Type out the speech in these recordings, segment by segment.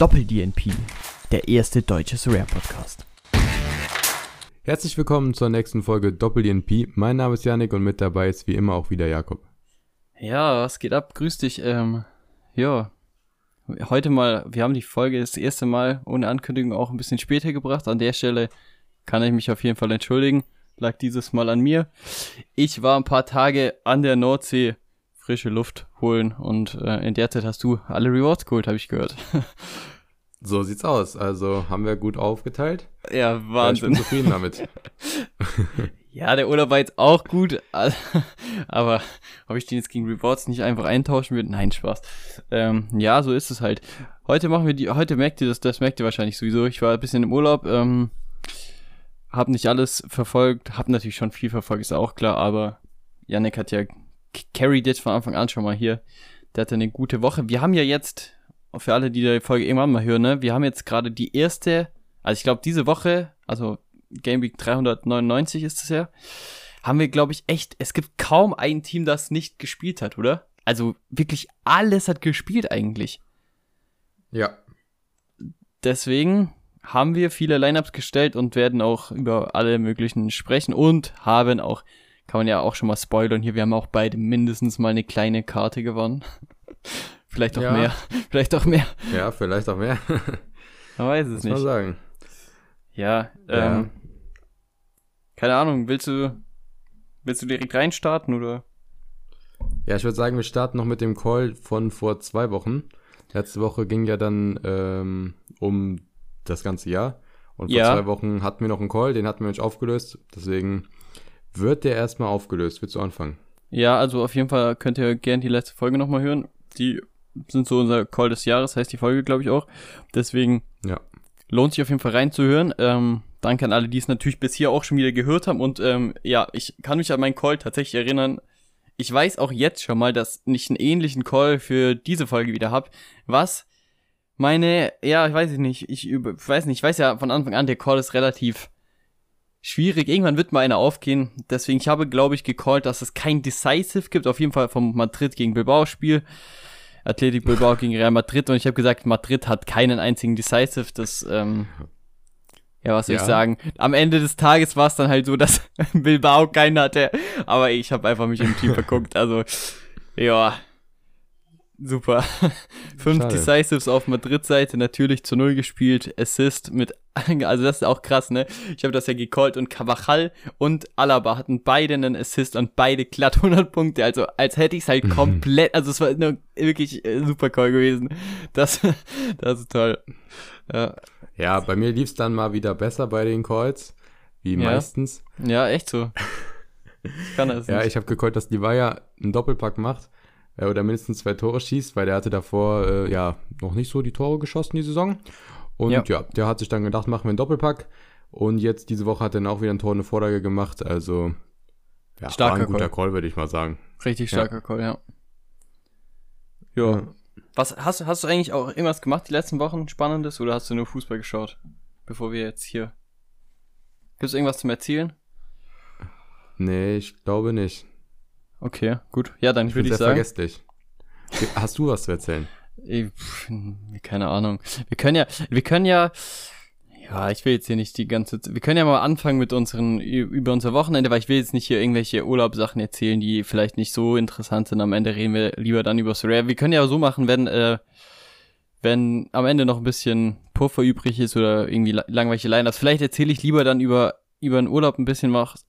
Doppel-DNP, der erste deutsche Rare-Podcast. Herzlich willkommen zur nächsten Folge Doppel-DNP. Mein Name ist Yannick und mit dabei ist wie immer auch wieder Jakob. Ja, was geht ab? Grüß dich. Ähm, ja, heute mal, wir haben die Folge das erste Mal ohne Ankündigung auch ein bisschen später gebracht. An der Stelle kann ich mich auf jeden Fall entschuldigen. Lag dieses Mal an mir. Ich war ein paar Tage an der Nordsee frische Luft holen und äh, in der Zeit hast du alle Rewards geholt, habe ich gehört. So sieht's aus. Also haben wir gut aufgeteilt. Ja, Wahnsinn. ich bin zufrieden damit. ja, der Urlaub war jetzt auch gut, aber ob ich den jetzt gegen Rewards nicht einfach eintauschen würde? Nein, Spaß. Ähm, ja, so ist es halt. Heute machen wir die, heute merkt ihr das, das merkt ihr wahrscheinlich sowieso. Ich war ein bisschen im Urlaub, ähm, hab nicht alles verfolgt, hab natürlich schon viel verfolgt, ist auch klar, aber Yannick hat ja carried it von Anfang an schon mal hier. Der hatte eine gute Woche. Wir haben ja jetzt, für alle, die die Folge irgendwann mal hören, ne, wir haben jetzt gerade die erste, also ich glaube diese Woche, also Game Week 399 ist es ja, haben wir, glaube ich, echt, es gibt kaum ein Team, das nicht gespielt hat, oder? Also wirklich alles hat gespielt eigentlich. Ja. Deswegen haben wir viele Lineups gestellt und werden auch über alle möglichen sprechen und haben auch kann man ja auch schon mal spoilern hier. Wir haben auch beide mindestens mal eine kleine Karte gewonnen. vielleicht auch ja. mehr. Vielleicht auch mehr. Ja, vielleicht auch mehr. Man weiß es Muss nicht. Mal sagen. Ja, ja. Ähm, keine Ahnung, willst du, willst du direkt reinstarten oder? Ja, ich würde sagen, wir starten noch mit dem Call von vor zwei Wochen. Letzte Woche ging ja dann ähm, um das ganze Jahr. Und vor ja. zwei Wochen hatten wir noch einen Call, den hatten wir nicht aufgelöst. Deswegen wird der erstmal aufgelöst? Willst du anfangen? Ja, also auf jeden Fall könnt ihr gerne die letzte Folge nochmal hören. Die sind so unser Call des Jahres, heißt die Folge, glaube ich, auch. Deswegen ja. lohnt sich auf jeden Fall reinzuhören. Ähm, danke an alle, die es natürlich bis hier auch schon wieder gehört haben. Und ähm, ja, ich kann mich an meinen Call tatsächlich erinnern. Ich weiß auch jetzt schon mal, dass ich einen ähnlichen Call für diese Folge wieder habe. Was meine, ja, ich weiß nicht, ich, ich weiß nicht, ich weiß ja von Anfang an, der Call ist relativ schwierig. Irgendwann wird mal einer aufgehen. Deswegen, ich habe, glaube ich, gecallt, dass es kein Decisive gibt. Auf jeden Fall vom Madrid gegen Bilbao Spiel. Athletic Bilbao gegen Real Madrid. Und ich habe gesagt, Madrid hat keinen einzigen Decisive. Das, ähm, ja, was soll ja. ich sagen? Am Ende des Tages war es dann halt so, dass Bilbao keinen hatte. Aber ich habe einfach mich im Team verguckt. Also, ja, Super. Fünf Schade. Decisives auf Madrid-Seite, natürlich zu Null gespielt. Assist mit, also das ist auch krass, ne? Ich habe das ja gecallt und Cavachal und Alaba hatten beide einen Assist und beide glatt 100 Punkte. Also als hätte ich es halt komplett, also es war eine wirklich äh, super Call gewesen. Das, das ist toll. Ja, ja bei mir lief es dann mal wieder besser bei den Calls, wie ja. meistens. Ja, echt so. Ich kann das Ja, nicht. ich habe gecallt, dass Livaya einen Doppelpack macht äh, oder mindestens zwei Tore schießt, weil der hatte davor äh, ja noch nicht so die Tore geschossen die Saison. Und ja. ja. der hat sich dann gedacht, machen wir einen Doppelpack. Und jetzt diese Woche hat er dann auch wieder ein Tor eine Vorlage gemacht. Also ja, starker war ein guter Call, Call würde ich mal sagen. Richtig starker ja. Call, ja. Jo. Was hast, hast du eigentlich auch irgendwas gemacht die letzten Wochen Spannendes oder hast du nur Fußball geschaut? Bevor wir jetzt hier. Gibt es irgendwas zum Erzählen? Nee, ich glaube nicht. Okay, gut. Ja, dann würde ich, sagen. vergesslich. Hast du was zu erzählen? Ich, keine Ahnung. Wir können ja, wir können ja, ja, ich will jetzt hier nicht die ganze, wir können ja mal anfangen mit unseren, über unser Wochenende, weil ich will jetzt nicht hier irgendwelche Urlaubssachen erzählen, die vielleicht nicht so interessant sind. Am Ende reden wir lieber dann über Soraya. Wir können ja so machen, wenn, äh, wenn am Ende noch ein bisschen Puffer übrig ist oder irgendwie langweilige Lineups. Vielleicht erzähle ich lieber dann über über den Urlaub ein bisschen was,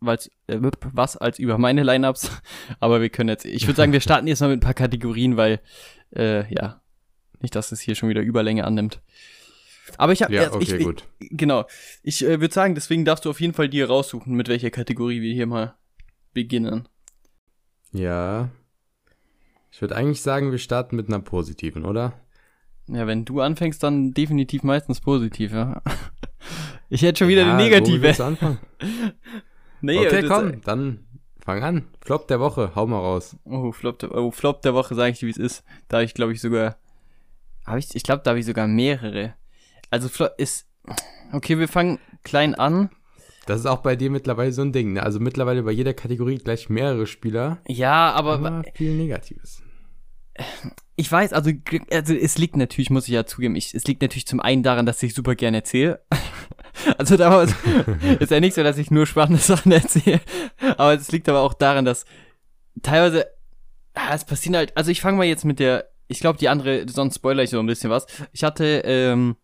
äh, was als über meine Lineups. Aber wir können jetzt, ich würde sagen, wir starten jetzt mal mit ein paar Kategorien, weil, äh, ja, nicht, dass es hier schon wieder Überlänge annimmt. Aber ich habe, ja, okay, ich, gut. genau. Ich äh, würde sagen, deswegen darfst du auf jeden Fall dir raussuchen, mit welcher Kategorie wir hier mal beginnen. Ja. Ich würde eigentlich sagen, wir starten mit einer positiven, oder? Ja, wenn du anfängst, dann definitiv meistens positiv, ja. Ich hätte schon wieder ja, eine negative. So anfangen. nee, okay, komm, dann fang an. Flop der Woche, hau mal raus. Oh, Flop der, oh, Flop der Woche, sage ich dir, wie es ist. Da habe ich, glaube ich, sogar. Hab ich, ich glaube, da habe ich sogar mehrere. Also, Flop ist. Okay, wir fangen klein an. Das ist auch bei dir mittlerweile so ein Ding, ne? Also mittlerweile bei jeder Kategorie gleich mehrere Spieler. Ja, aber. aber viel Negatives. Ich weiß, also, also es liegt natürlich, muss ich ja zugeben, ich, es liegt natürlich zum einen daran, dass ich super gerne erzähle. also damals ist ja nicht so, dass ich nur spannende Sachen erzähle. Aber es liegt aber auch daran, dass teilweise, ja, es passieren halt, also ich fange mal jetzt mit der, ich glaube die andere, sonst spoiler ich so ein bisschen was. Ich hatte, ähm,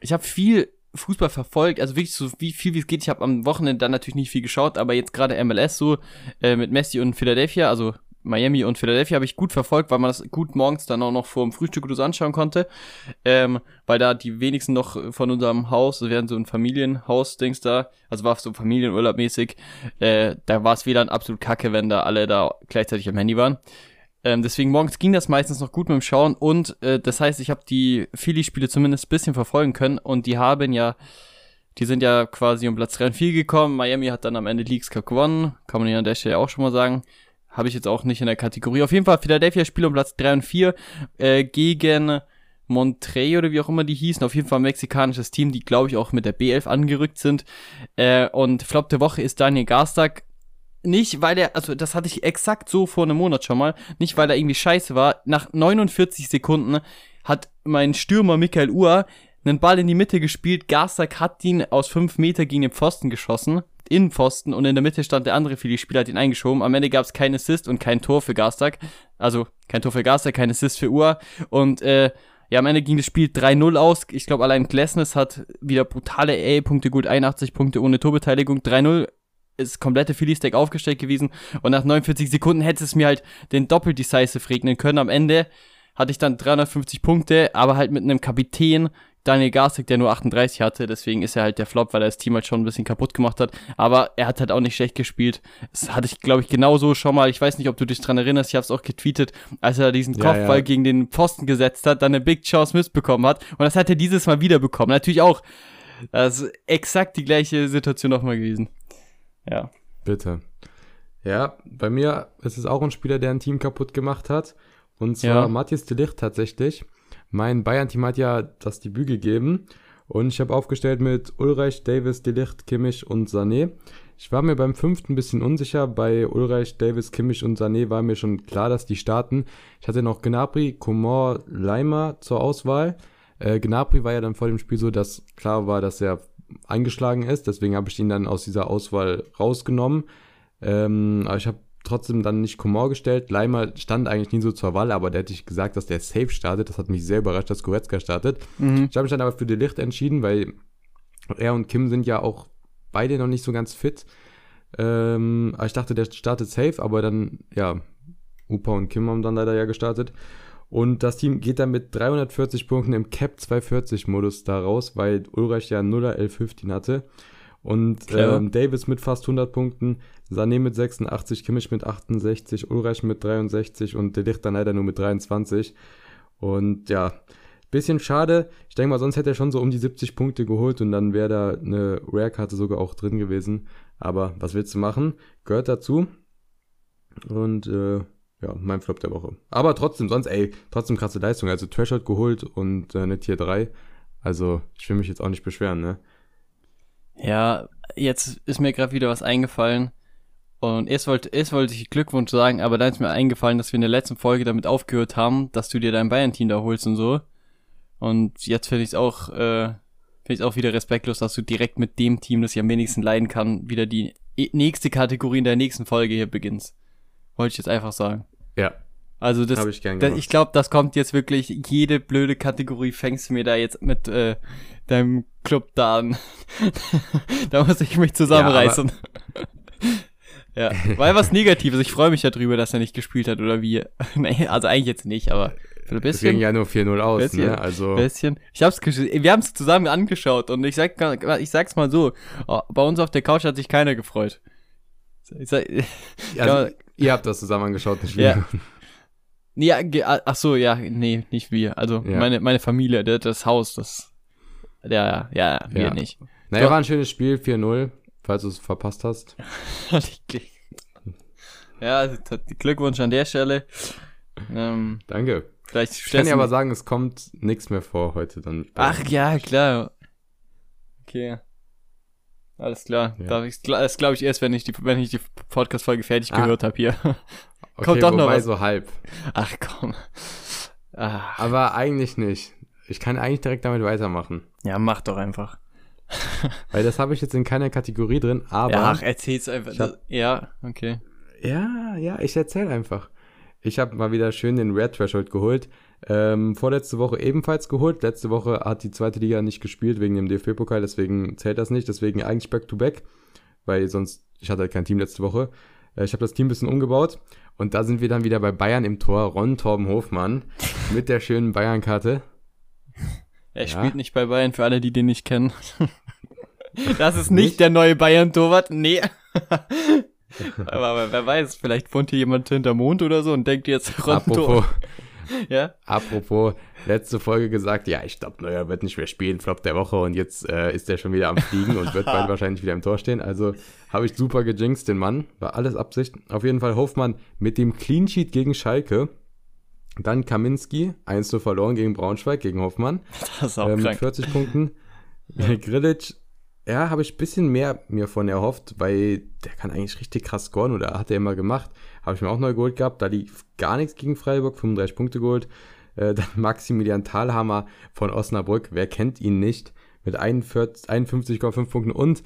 ich habe viel Fußball verfolgt, also wirklich so wie viel wie es geht. Ich habe am Wochenende dann natürlich nicht viel geschaut, aber jetzt gerade MLS so äh, mit Messi und Philadelphia, also Miami und Philadelphia habe ich gut verfolgt, weil man das gut morgens dann auch noch vor dem Frühstück so anschauen konnte. Ähm, weil da die wenigsten noch von unserem Haus, wir hatten so ein Familienhaus-Dings da, also war so Familienurlaub mäßig, äh, da war es WLAN absolut kacke, wenn da alle da gleichzeitig am Handy waren. Ähm, deswegen morgens ging das meistens noch gut mit dem Schauen und äh, das heißt, ich habe die Philly-Spiele zumindest ein bisschen verfolgen können und die haben ja, die sind ja quasi um Platz 3 und 4 gekommen. Miami hat dann am Ende Leagues Cup gewonnen, kann man hier an der Stelle auch schon mal sagen. Habe ich jetzt auch nicht in der Kategorie. Auf jeden Fall Philadelphia Spiel um Platz 3 und 4 äh, gegen Monterey oder wie auch immer die hießen. Auf jeden Fall ein mexikanisches Team, die glaube ich auch mit der B11 angerückt sind. Äh, und Flop der Woche ist Daniel Garstak nicht, weil er, also das hatte ich exakt so vor einem Monat schon mal, nicht weil er irgendwie scheiße war. Nach 49 Sekunden hat mein Stürmer Michael Uhr einen Ball in die Mitte gespielt. Garstak hat ihn aus 5 Meter gegen den Pfosten geschossen. In Pfosten und in der Mitte stand der andere Philly-Spieler, hat ihn eingeschoben. Am Ende gab es kein Assist und kein Tor für Garstak. Also kein Tor für Garstak, kein Assist für Uhr. Und äh, ja, am Ende ging das Spiel 3-0 aus. Ich glaube, allein Glesnes hat wieder brutale A-Punkte, gut 81 Punkte ohne Torbeteiligung. 3-0 ist komplette Philly-Stack aufgestellt gewesen und nach 49 Sekunden hätte es mir halt den Doppel-Decisive regnen können. Am Ende hatte ich dann 350 Punkte, aber halt mit einem Kapitän, Daniel Garstig, der nur 38 hatte, deswegen ist er halt der Flop, weil er das Team halt schon ein bisschen kaputt gemacht hat, aber er hat halt auch nicht schlecht gespielt. Das hatte ich, glaube ich, genauso schon mal, ich weiß nicht, ob du dich dran erinnerst, ich habe es auch getweetet, als er diesen Kopfball ja. gegen den Pfosten gesetzt hat, dann eine Big Chance missbekommen hat und das hat er dieses Mal wieder bekommen. Natürlich auch, das ist exakt die gleiche Situation nochmal gewesen. Ja. Bitte. Ja, bei mir ist es auch ein Spieler, der ein Team kaputt gemacht hat. Und zwar ja. Matthias de Licht tatsächlich. Mein Bayern-Team hat ja das Debüt gegeben. Und ich habe aufgestellt mit Ulreich, Davis, Delicht, Kimmich und Sané. Ich war mir beim fünften ein bisschen unsicher. Bei Ulreich, Davis, Kimmich und Sané war mir schon klar, dass die starten. Ich hatte noch Gnabry, Komor, Leimer zur Auswahl. Äh, Gnabry war ja dann vor dem Spiel so, dass klar war, dass er eingeschlagen ist. Deswegen habe ich ihn dann aus dieser Auswahl rausgenommen. Ähm, aber ich habe trotzdem dann nicht Komor gestellt. Leimer stand eigentlich nie so zur Wahl, aber der hätte ich gesagt, dass der safe startet. Das hat mich sehr überrascht, dass Goretzka startet. Mhm. Ich habe mich dann aber für De Licht entschieden, weil er und Kim sind ja auch beide noch nicht so ganz fit. Ähm, ich dachte, der startet safe, aber dann, ja, Upa und Kim haben dann leider ja gestartet. Und das Team geht dann mit 340 Punkten im Cap 240 Modus da raus, weil Ulreich ja 0er 1115 hatte. Und ähm, Davis mit fast 100 Punkten, Sané mit 86, Kimmich mit 68, Ulreich mit 63 und Delicht dann leider nur mit 23. Und ja, bisschen schade. Ich denke mal, sonst hätte er schon so um die 70 Punkte geholt und dann wäre da eine Rare-Karte sogar auch drin gewesen. Aber was willst du machen? Gehört dazu. Und äh, ja, mein Flop der Woche. Aber trotzdem, sonst, ey, trotzdem krasse Leistung. Also Threshold geholt und äh, eine Tier 3. Also ich will mich jetzt auch nicht beschweren, ne? Ja, jetzt ist mir gerade wieder was eingefallen. Und erst wollte, erst wollte ich Glückwunsch sagen, aber dann ist mir eingefallen, dass wir in der letzten Folge damit aufgehört haben, dass du dir dein Bayern-Team da holst und so. Und jetzt finde ich es auch, äh, finde ich auch wieder respektlos, dass du direkt mit dem Team, das ich am wenigsten leiden kann, wieder die e-, nächste Kategorie in der nächsten Folge hier beginnst. Wollte ich jetzt einfach sagen. Ja. Also das, ich, das, ich glaube, das kommt jetzt wirklich, jede blöde Kategorie fängst du mir da jetzt mit äh, deinem Club da an. da muss ich mich zusammenreißen. Ja, ja. weil was Negatives. Ich freue mich ja drüber, dass er nicht gespielt hat oder wie. nee, also eigentlich jetzt nicht, aber ein bisschen. Es ging ja nur 4-0 aus, bisschen, ne? Also. Bisschen. Ich hab's wir haben es zusammen angeschaut und ich sag, ich sag's mal so, oh, bei uns auf der Couch hat sich keiner gefreut. Sag, also, Ihr habt das zusammen angeschaut, nicht wir. Ja. Ja, ach so, ja, nee, nicht wir. Also ja. meine, meine Familie, das Haus, das. Ja, ja, wir ja. nicht. Naja, war ein schönes Spiel, 4-0, falls du es verpasst hast. ja, Glückwunsch an der Stelle. Ähm, Danke. Vielleicht ich kann dir aber sagen, es kommt nichts mehr vor heute dann. Ach ja, klar. Okay. Alles klar. Ja. Ich, das glaube ich erst, wenn ich die, wenn ich die Podcast-Folge fertig ah. gehört habe hier. Kommt okay, doch noch was. so halb. Ach komm. Ach, Aber eigentlich nicht. Ich kann eigentlich direkt damit weitermachen. ja, mach doch einfach. Weil das habe ich jetzt in keiner Kategorie drin, aber. ja, ach, erzähl's einfach. Hab- ja, okay. Ja, ja, ich erzähle einfach. Ich habe mal wieder schön den Red Threshold geholt. Ähm, vorletzte Woche ebenfalls geholt. Letzte Woche hat die zweite Liga nicht gespielt wegen dem DFB-Pokal, deswegen zählt das nicht. Deswegen eigentlich Back-to-Back, weil sonst, ich hatte halt kein Team letzte Woche. Äh, ich habe das Team ein bisschen umgebaut und da sind wir dann wieder bei Bayern im Tor. Ron Torben Hofmann mit der schönen Bayern-Karte. Er Ja. spielt nicht bei Bayern, für alle, die den nicht kennen. das ist nicht, Nicht? der neue Bayern-Torwart. Nee. aber, wer weiß, vielleicht wohnt hier jemand hinterm Mond oder so und denkt jetzt Apropos, Ronto. Ja? apropos, letzte Folge gesagt, ja, ich glaube, Neuer wird nicht mehr spielen, Flop der Woche und jetzt äh, ist er schon wieder am Fliegen und wird bald wahrscheinlich wieder im Tor stehen. Also habe ich super gejinxt, den Mann. War alles Absicht. Auf jeden Fall Hofmann mit dem Clean Sheet gegen Schalke. Dann Kaminski, 1 zu verloren gegen Braunschweig, gegen Hoffmann. Das ist auch äh, mit krank. 40 Punkten. Grilic, ja, habe ich ein bisschen mehr mir von erhofft, weil der kann eigentlich richtig krass scoren oder hat er immer gemacht. Habe ich mir auch neu geholt gehabt. Da lief gar nichts gegen Freiburg, 35 Punkte geholt. Äh, dann Maximilian Thalhammer von Osnabrück, wer kennt ihn nicht, mit 41 51,5 Punkten und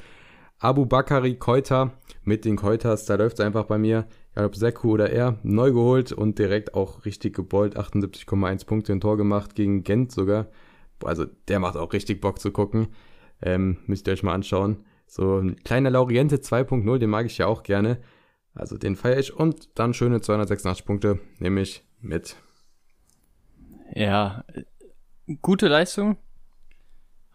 Abu Bakari Keuter mit den Keuters, da läuft es einfach bei mir. Ob Seku oder er, neu geholt und direkt auch richtig gebollt, 78,1 Punkte im Tor gemacht, gegen Gent sogar. Also der macht auch richtig Bock zu gucken. Ähm, müsst ihr euch mal anschauen. So ein kleiner Lauriente 2.0, den mag ich ja auch gerne. Also den feiere ich. Und dann schöne 286 Punkte nehme ich mit. Ja, gute Leistung.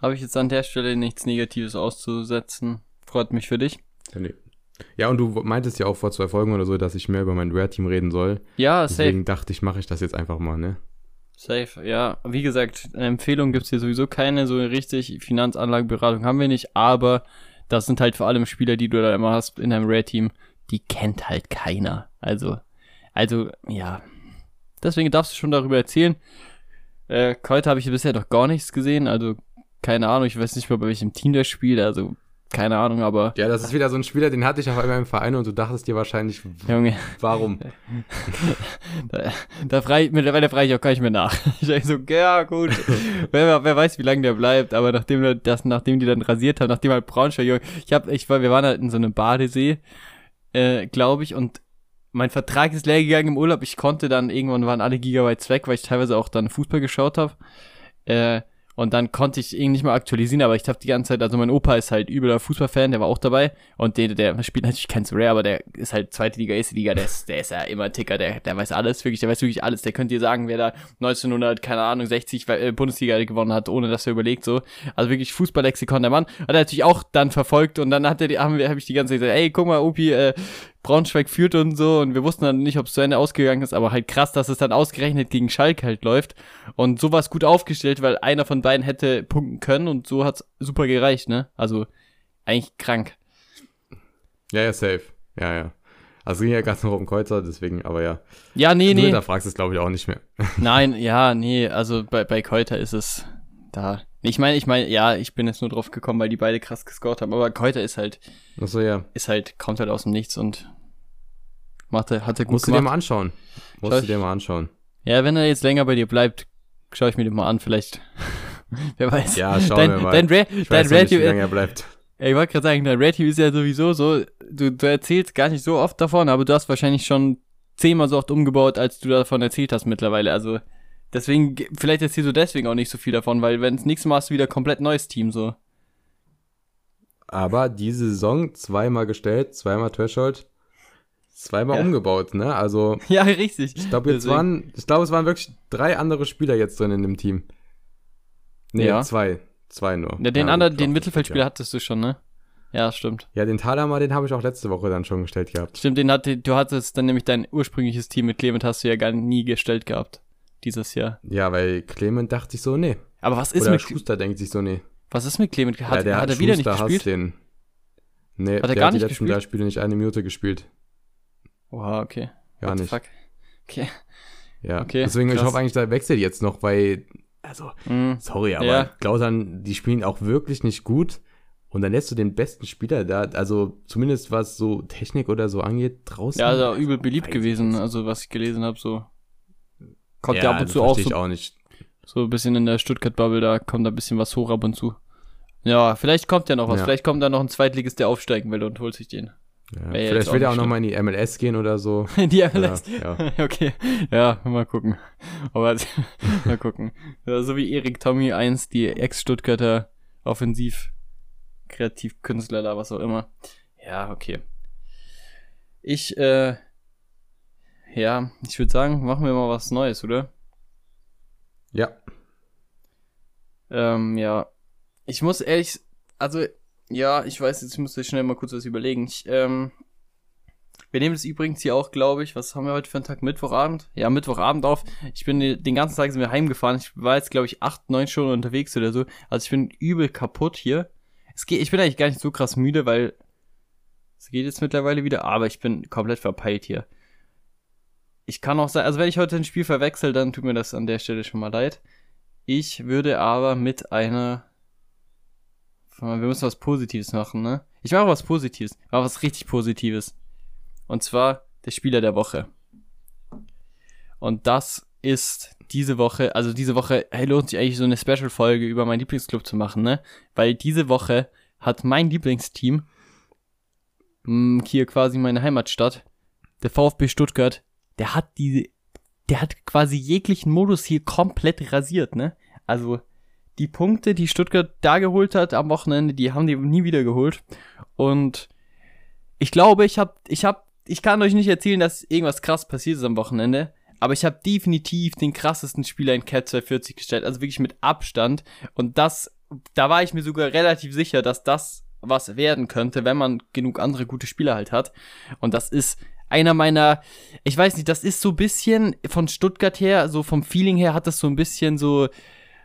Habe ich jetzt an der Stelle nichts Negatives auszusetzen. Freut mich für dich. Ja, nee. Ja, und du meintest ja auch vor zwei Folgen oder so, dass ich mehr über mein Rare-Team reden soll. Ja, safe. Deswegen dachte ich, mache ich das jetzt einfach mal, ne? Safe, ja. Wie gesagt, eine Empfehlung gibt's hier sowieso keine, so richtig. Finanzanlageberatung haben wir nicht, aber das sind halt vor allem Spieler, die du da immer hast in deinem Rare-Team, die kennt halt keiner. Also, also, ja. Deswegen darfst du schon darüber erzählen. Äh, heute habe ich bisher noch gar nichts gesehen, also keine Ahnung, ich weiß nicht mehr, bei welchem Team der spielt, also keine Ahnung, aber Ja, das ist wieder so ein Spieler, den hatte ich auf einmal im Verein und du dachtest dir wahrscheinlich, Junge, warum? da, da frage ich, mittlerweile frage ich auch gar nicht mehr nach. Ich sag so, ja, gut. wer, wer weiß, wie lange der bleibt, aber nachdem das, nachdem die dann rasiert haben, nachdem halt Braunschweig, ich hab, ich war, wir waren halt in so einem Badesee, äh, glaube ich, und mein Vertrag ist leer gegangen im Urlaub. Ich konnte dann, irgendwann waren alle Gigabytes weg, weil ich teilweise auch dann Fußball geschaut habe. Äh, und dann konnte ich irgendwie nicht mehr aktualisieren, aber ich habe die ganze Zeit, also mein Opa ist halt übler Fußballfan, der war auch dabei und der, der spielt natürlich kein Rare, aber der ist halt zweite Liga, erste Liga, der ist, der ist ja immer Ticker, der, der weiß alles, wirklich, der weiß wirklich alles, der könnte dir sagen, wer da 1900, keine Ahnung, 60 äh, Bundesliga gewonnen hat, ohne dass er überlegt, so. Also wirklich Fußballlexikon der Mann. Hat er natürlich auch dann verfolgt und dann hat er, die- haben wir, habe ich die ganze Zeit gesagt, ey, guck mal, Opi, äh, Braunschweig führt und so und wir wussten dann nicht, ob es zu Ende ausgegangen ist, aber halt krass, dass es dann ausgerechnet gegen Schalke halt läuft und sowas gut aufgestellt, weil einer von beiden hätte punkten können und so hat's super gereicht, ne? Also eigentlich krank. Ja, ja, safe. Ja, ja. Also ging ja ganz noch um Kreuzer, deswegen, aber ja. Ja, nee, nee. Da fragst du es, glaube ich, auch nicht mehr. Nein, ja, nee, also bei, bei Keuter ist es da. Ich meine, ich meine, ja, ich bin jetzt nur drauf gekommen, weil die beide krass gescored haben, aber Keuter ist halt, Achso, ja. ist halt, kommt halt aus dem Nichts und macht er, hat er gut Musst du dir gemacht. mal anschauen. Schau Musst du ich- dir mal anschauen. Ja, wenn er jetzt länger bei dir bleibt, schaue ich mir den mal an, vielleicht. Wer weiß. Ja, schauen dein, wir mal. Dein, Ra Ich dein weiß noch nicht, wie Rating, lange er bleibt. Ja, ich wollte gerade sagen, dein Rating ist ja sowieso so, du, du erzählst gar nicht so oft davon, aber du hast wahrscheinlich schon zehnmal so oft umgebaut, als du davon erzählt hast mittlerweile. Also deswegen, ge- vielleicht erzählst du deswegen auch nicht so viel davon, weil wenn es nächstes Mal hast du wieder komplett neues Team so. Aber diese Saison zweimal gestellt, zweimal Threshold, zweimal Ja. umgebaut, ne? Also, Ja, richtig. ich glaube, jetzt Deswegen- waren, ich glaube, es waren wirklich drei andere Spieler jetzt drin in dem Team. Nee, Ja. zwei. Zwei nur. Ja, den Ja, anderen, den Mittelfeldspieler ja. hattest du schon, ne? Ja, stimmt. Ja, den Thalhammer, den habe ich auch letzte Woche dann schon gestellt gehabt. Stimmt, den hatte, du hattest dann nämlich dein ursprüngliches Team mit Clement hast du ja gar nie gestellt gehabt. Dieses Jahr. Ja, weil Clement dachte ich so, nee. Aber was ist Oder mit, Schuster denkt sich so, nee. was ist mit Clement? Hat, ja, der hat er wieder nicht gespielt? Den. Nee, Hat er der gar hat die nicht letzten gespielt? drei Spiele nicht eine Minute gespielt. Oha, okay. Gar What nicht. Fuck. Okay. Ja, Okay, deswegen, ich krass. hoffe eigentlich, da wechselt jetzt noch, weil, also, Mhm. sorry, aber Ja. Klausern, die spielen auch wirklich nicht gut. Und dann lässt du den besten Spieler da, also zumindest was so Technik oder so angeht, draußen. Ja, also übel beliebt gewesen, ich. also was ich gelesen habe, so. Kommt ja, ab und zu auch so, auch nicht. so ein bisschen in der Stuttgart-Bubble, da kommt da ein bisschen was hoch ab und zu. Ja, vielleicht kommt ja noch was. Ja. Vielleicht kommt da noch ein Zweitligist, der aufsteigen will und holt sich den. Ja, vielleicht will er auch nochmal in die MLS gehen oder so. In die MLS? Ja, ja. okay. Ja, mal gucken. Aber mal gucken. So wie Erik Tommy 1, die Ex-Stuttgarter Offensiv Kreativkünstler da, was auch immer. Ja, okay. Ich, äh, ja, ich würde sagen, machen wir mal was Neues, oder? Ja. Ähm, ja. Ich muss ehrlich, also ja, ich weiß, jetzt muss ich schnell mal kurz was überlegen. Ich, ähm, wir nehmen das übrigens hier auch, glaube ich, was haben wir heute für einen Tag? Mittwochabend? Ja, Mittwochabend auf. Ich bin den ganzen Tag sind wir heimgefahren. Ich war jetzt, glaube ich, acht, neun Stunden unterwegs oder so. Also ich bin übel kaputt hier. Es geht, ich bin eigentlich gar nicht so krass müde, weil es geht jetzt mittlerweile wieder, aber ich bin komplett verpeilt hier. Ich kann auch sagen, also wenn ich heute ein Spiel verwechsel, dann tut mir das an der Stelle schon mal leid. Ich würde aber mit einer wir müssen was Positives machen, ne? Ich mache was Positives. Ich mache was richtig Positives. Und zwar der Spieler der Woche. Und das ist diese Woche, also diese Woche hey, lohnt sich eigentlich so eine Special-Folge über meinen Lieblingsclub zu machen, ne? Weil diese Woche hat mein Lieblingsteam, mh, hier quasi meine Heimatstadt, der VfB Stuttgart, der hat diese, der hat quasi jeglichen Modus hier komplett rasiert, ne? Also, die Punkte, die Stuttgart da geholt hat am Wochenende, die haben die nie wieder geholt. Und ich glaube, ich habe, ich habe, ich kann euch nicht erzählen, dass irgendwas krass passiert ist am Wochenende. Aber ich habe definitiv den krassesten Spieler in Cat 240 gestellt, also wirklich mit Abstand. Und das, da war ich mir sogar relativ sicher, dass das was werden könnte, wenn man genug andere gute Spieler halt hat. Und das ist einer meiner, ich weiß nicht, das ist so ein bisschen von Stuttgart her, so vom Feeling her hat das so ein bisschen so,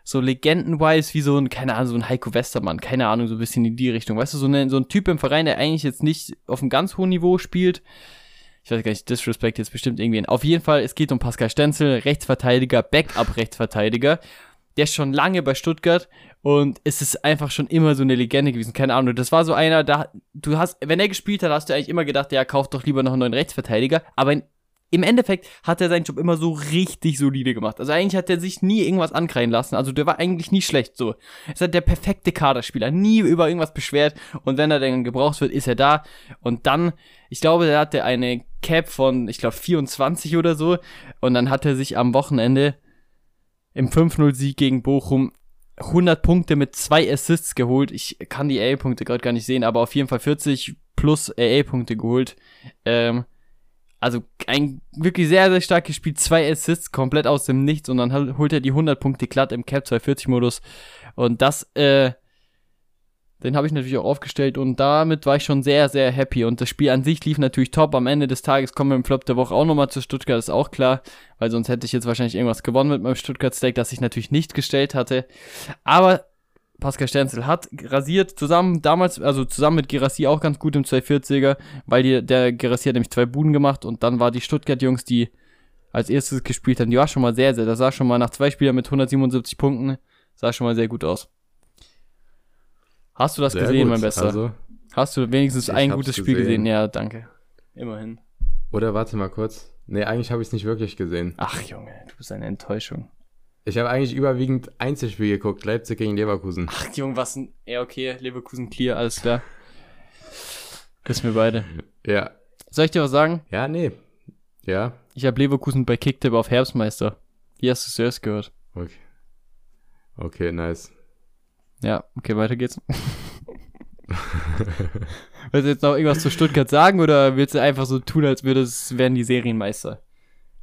so legenden-wise wie so ein, keine Ahnung, so ein Heiko Westermann, keine Ahnung, so ein bisschen in die Richtung. Weißt du, so, eine, so ein Typ im Verein, der eigentlich jetzt nicht auf einem ganz hohen Niveau spielt. Ich weiß gar nicht, Disrespect jetzt bestimmt irgendwie. Auf jeden Fall, es geht um Pascal Stenzel, Rechtsverteidiger, Backup-Rechtsverteidiger. Der schon lange bei Stuttgart und es ist einfach schon immer so eine Legende gewesen. Keine Ahnung, das war so einer, da, du hast, wenn er gespielt hat, hast du eigentlich immer gedacht, ja, kauft doch lieber noch einen neuen Rechtsverteidiger. Aber in im Endeffekt hat er seinen Job immer so richtig solide gemacht. Also eigentlich hat er sich nie irgendwas ankreien lassen. Also der war eigentlich nie schlecht so. Ist halt der perfekte Kaderspieler, nie über irgendwas beschwert und wenn er dann gebraucht wird, ist er da und dann, ich glaube, er hatte eine Cap von, ich glaube 24 oder so und dann hat er sich am Wochenende im 5-0 Sieg gegen Bochum 100 Punkte mit zwei Assists geholt. Ich kann die AA-Punkte gerade gar nicht sehen, aber auf jeden Fall 40 plus AA-Punkte geholt. Ähm, also ein wirklich sehr, sehr starkes Spiel, zwei Assists komplett aus dem Nichts und dann holt er die 100 Punkte glatt im Cap 240 Modus und das, äh, den habe ich natürlich auch aufgestellt und damit war ich schon sehr, sehr happy und das Spiel an sich lief natürlich top. Am Ende des Tages kommen wir im Flop der Woche auch nochmal zu Stuttgart, ist auch klar, weil sonst hätte ich jetzt wahrscheinlich irgendwas gewonnen mit meinem Stuttgart-Stack, das ich natürlich nicht gestellt hatte. Aber Pascal Stenzel hat rasiert zusammen, damals, also zusammen mit Gerassi auch ganz gut im 240er, weil die, der Gerassi hat nämlich zwei Buden gemacht und dann war die Stuttgart-Jungs, die als erstes gespielt haben, die war schon mal sehr, sehr, das sah schon mal nach zwei Spielern mit 177 Punkten, sah schon mal sehr gut aus. Hast du das sehr gesehen, gut. mein Bester? Also, Hast du wenigstens ein gutes Spiel gesehen? Ja, danke. Immerhin. Oder warte mal kurz. Nee, eigentlich habe ich es nicht wirklich gesehen. Ach Junge, du bist eine Enttäuschung. Ich habe eigentlich überwiegend Einzelspiel geguckt, Leipzig gegen Leverkusen. Ach, Junge, was ein. Ja, okay, Leverkusen clear, alles klar. Küssen wir beide. Ja. Soll ich dir was sagen? Ja, nee. Ja. Ich habe Leverkusen bei Kicktip auf Herbstmeister. Wie hast du es zuerst gehört? Okay. Okay, nice. Ja, okay, weiter geht's. willst du jetzt noch irgendwas zu Stuttgart sagen oder willst du einfach so tun, als würde es wären die Serienmeister?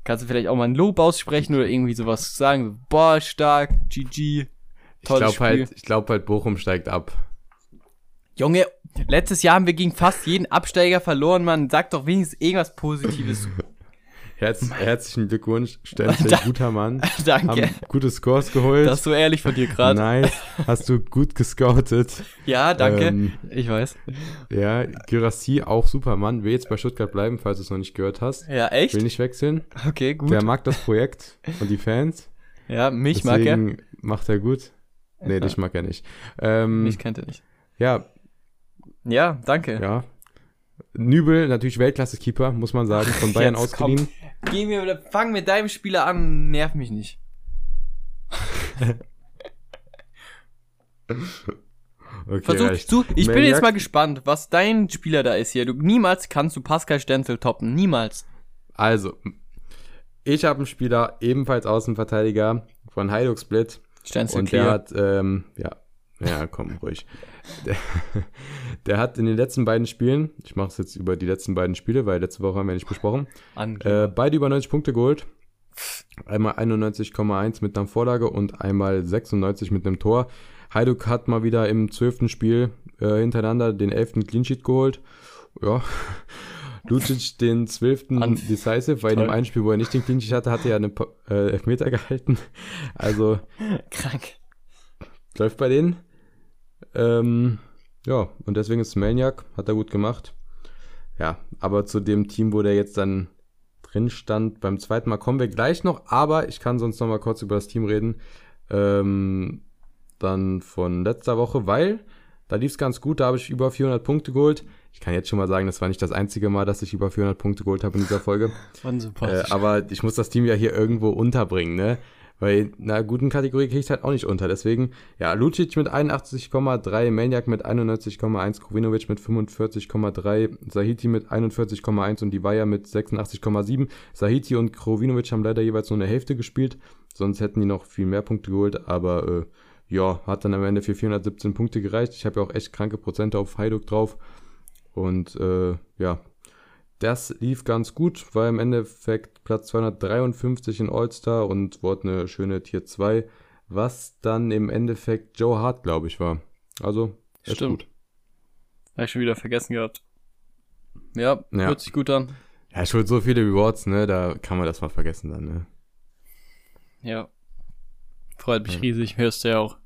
Kannst du vielleicht auch mal ein Lob aussprechen oder irgendwie sowas sagen? Boah, stark, GG. Tolles ich glaube halt, ich glaube halt, Bochum steigt ab. Junge, letztes Jahr haben wir gegen fast jeden Absteiger verloren, man. Sag doch wenigstens irgendwas Positives. Herz, herzlichen Glückwunsch, Stenzel, guter Mann. Danke. Haben gute Scores geholt. Das ist so ehrlich von dir gerade. Nice. Hast du gut gescoutet. Ja, danke. Ähm, ich weiß. Ja, Girassi auch super Mann. Will jetzt bei Stuttgart bleiben, falls du es noch nicht gehört hast. Ja, echt? Will nicht wechseln. Okay, gut. Der mag das Projekt und die Fans. Ja, mich Deswegen mag er. macht er gut. Nee, ja. dich mag er nicht. Ähm, mich kennt er nicht. Ja. Ja, danke. Ja. Nübel, natürlich Weltklasse-Keeper, muss man sagen, von Bayern Jetzt ausgeliehen. Geh mir, fang mit deinem Spieler an, nerv mich nicht. Okay, Versuch reicht. du, ich bin Maniac. jetzt mal gespannt, was dein Spieler da ist hier. Du, niemals kannst du Pascal Stenzel toppen. Niemals. Also, ich habe einen Spieler, ebenfalls Außenverteidiger von Heiduk Split. Stenzel Und der clear. hat, ähm, ja, ja, komm, ruhig. Der, der hat in den letzten beiden Spielen, ich mache es jetzt über die letzten beiden Spiele, weil letzte Woche haben wir nicht besprochen, äh, beide über 90 Punkte geholt. Einmal 91,1 mit einer Vorlage und einmal 96 mit einem Tor. Heiduk hat mal wieder im zwölften Spiel äh, hintereinander den elften Clean Sheet geholt. Ja. Lucic den zwölften Decisive, weil in dem Toll. einen Spiel, wo er nicht den Clean Sheet hatte, hatte er einen Pa- äh, Elfmeter gehalten. Also Krank. läuft bei denen. Ähm, ja, und deswegen ist Melniak, hat er gut gemacht. Ja, aber zu dem Team, wo der jetzt dann drin stand, beim zweiten Mal kommen wir gleich noch, aber ich kann sonst noch mal kurz über das Team reden. Ähm, dann von letzter Woche, weil da lief es ganz gut, da habe ich über 400 Punkte geholt. Ich kann jetzt schon mal sagen, das war nicht das einzige Mal, dass ich über 400 Punkte geholt habe in dieser Folge. Äh, aber ich muss das Team ja hier irgendwo unterbringen, ne? Weil in einer guten Kategorie kriege ich halt auch nicht unter. Deswegen, ja, Lucic mit 81,3, Maniac mit 91,1, Krovinovic mit 45,3, Sahiti mit 41,1 und Divaya mit 86,7. Sahiti und Krovinovic haben leider jeweils nur eine Hälfte gespielt. Sonst hätten die noch viel mehr Punkte geholt. Aber äh, ja, hat dann am Ende für 417 Punkte gereicht. Ich habe ja auch echt kranke Prozente auf Heiduk drauf. Und äh, ja, das lief ganz gut, war im Endeffekt Platz 253 in All-Star und wurde eine schöne Tier 2, was dann im Endeffekt Joe Hart, glaube ich, war. Also, Stimmt. gut. Hab ich schon wieder vergessen gehabt. Ja, Ja. hört sich gut an. Ja, ich so viele Rewards, ne, da kann man das mal vergessen dann, ne. Ja. Freut mich Ja. riesig, hörst du ja auch.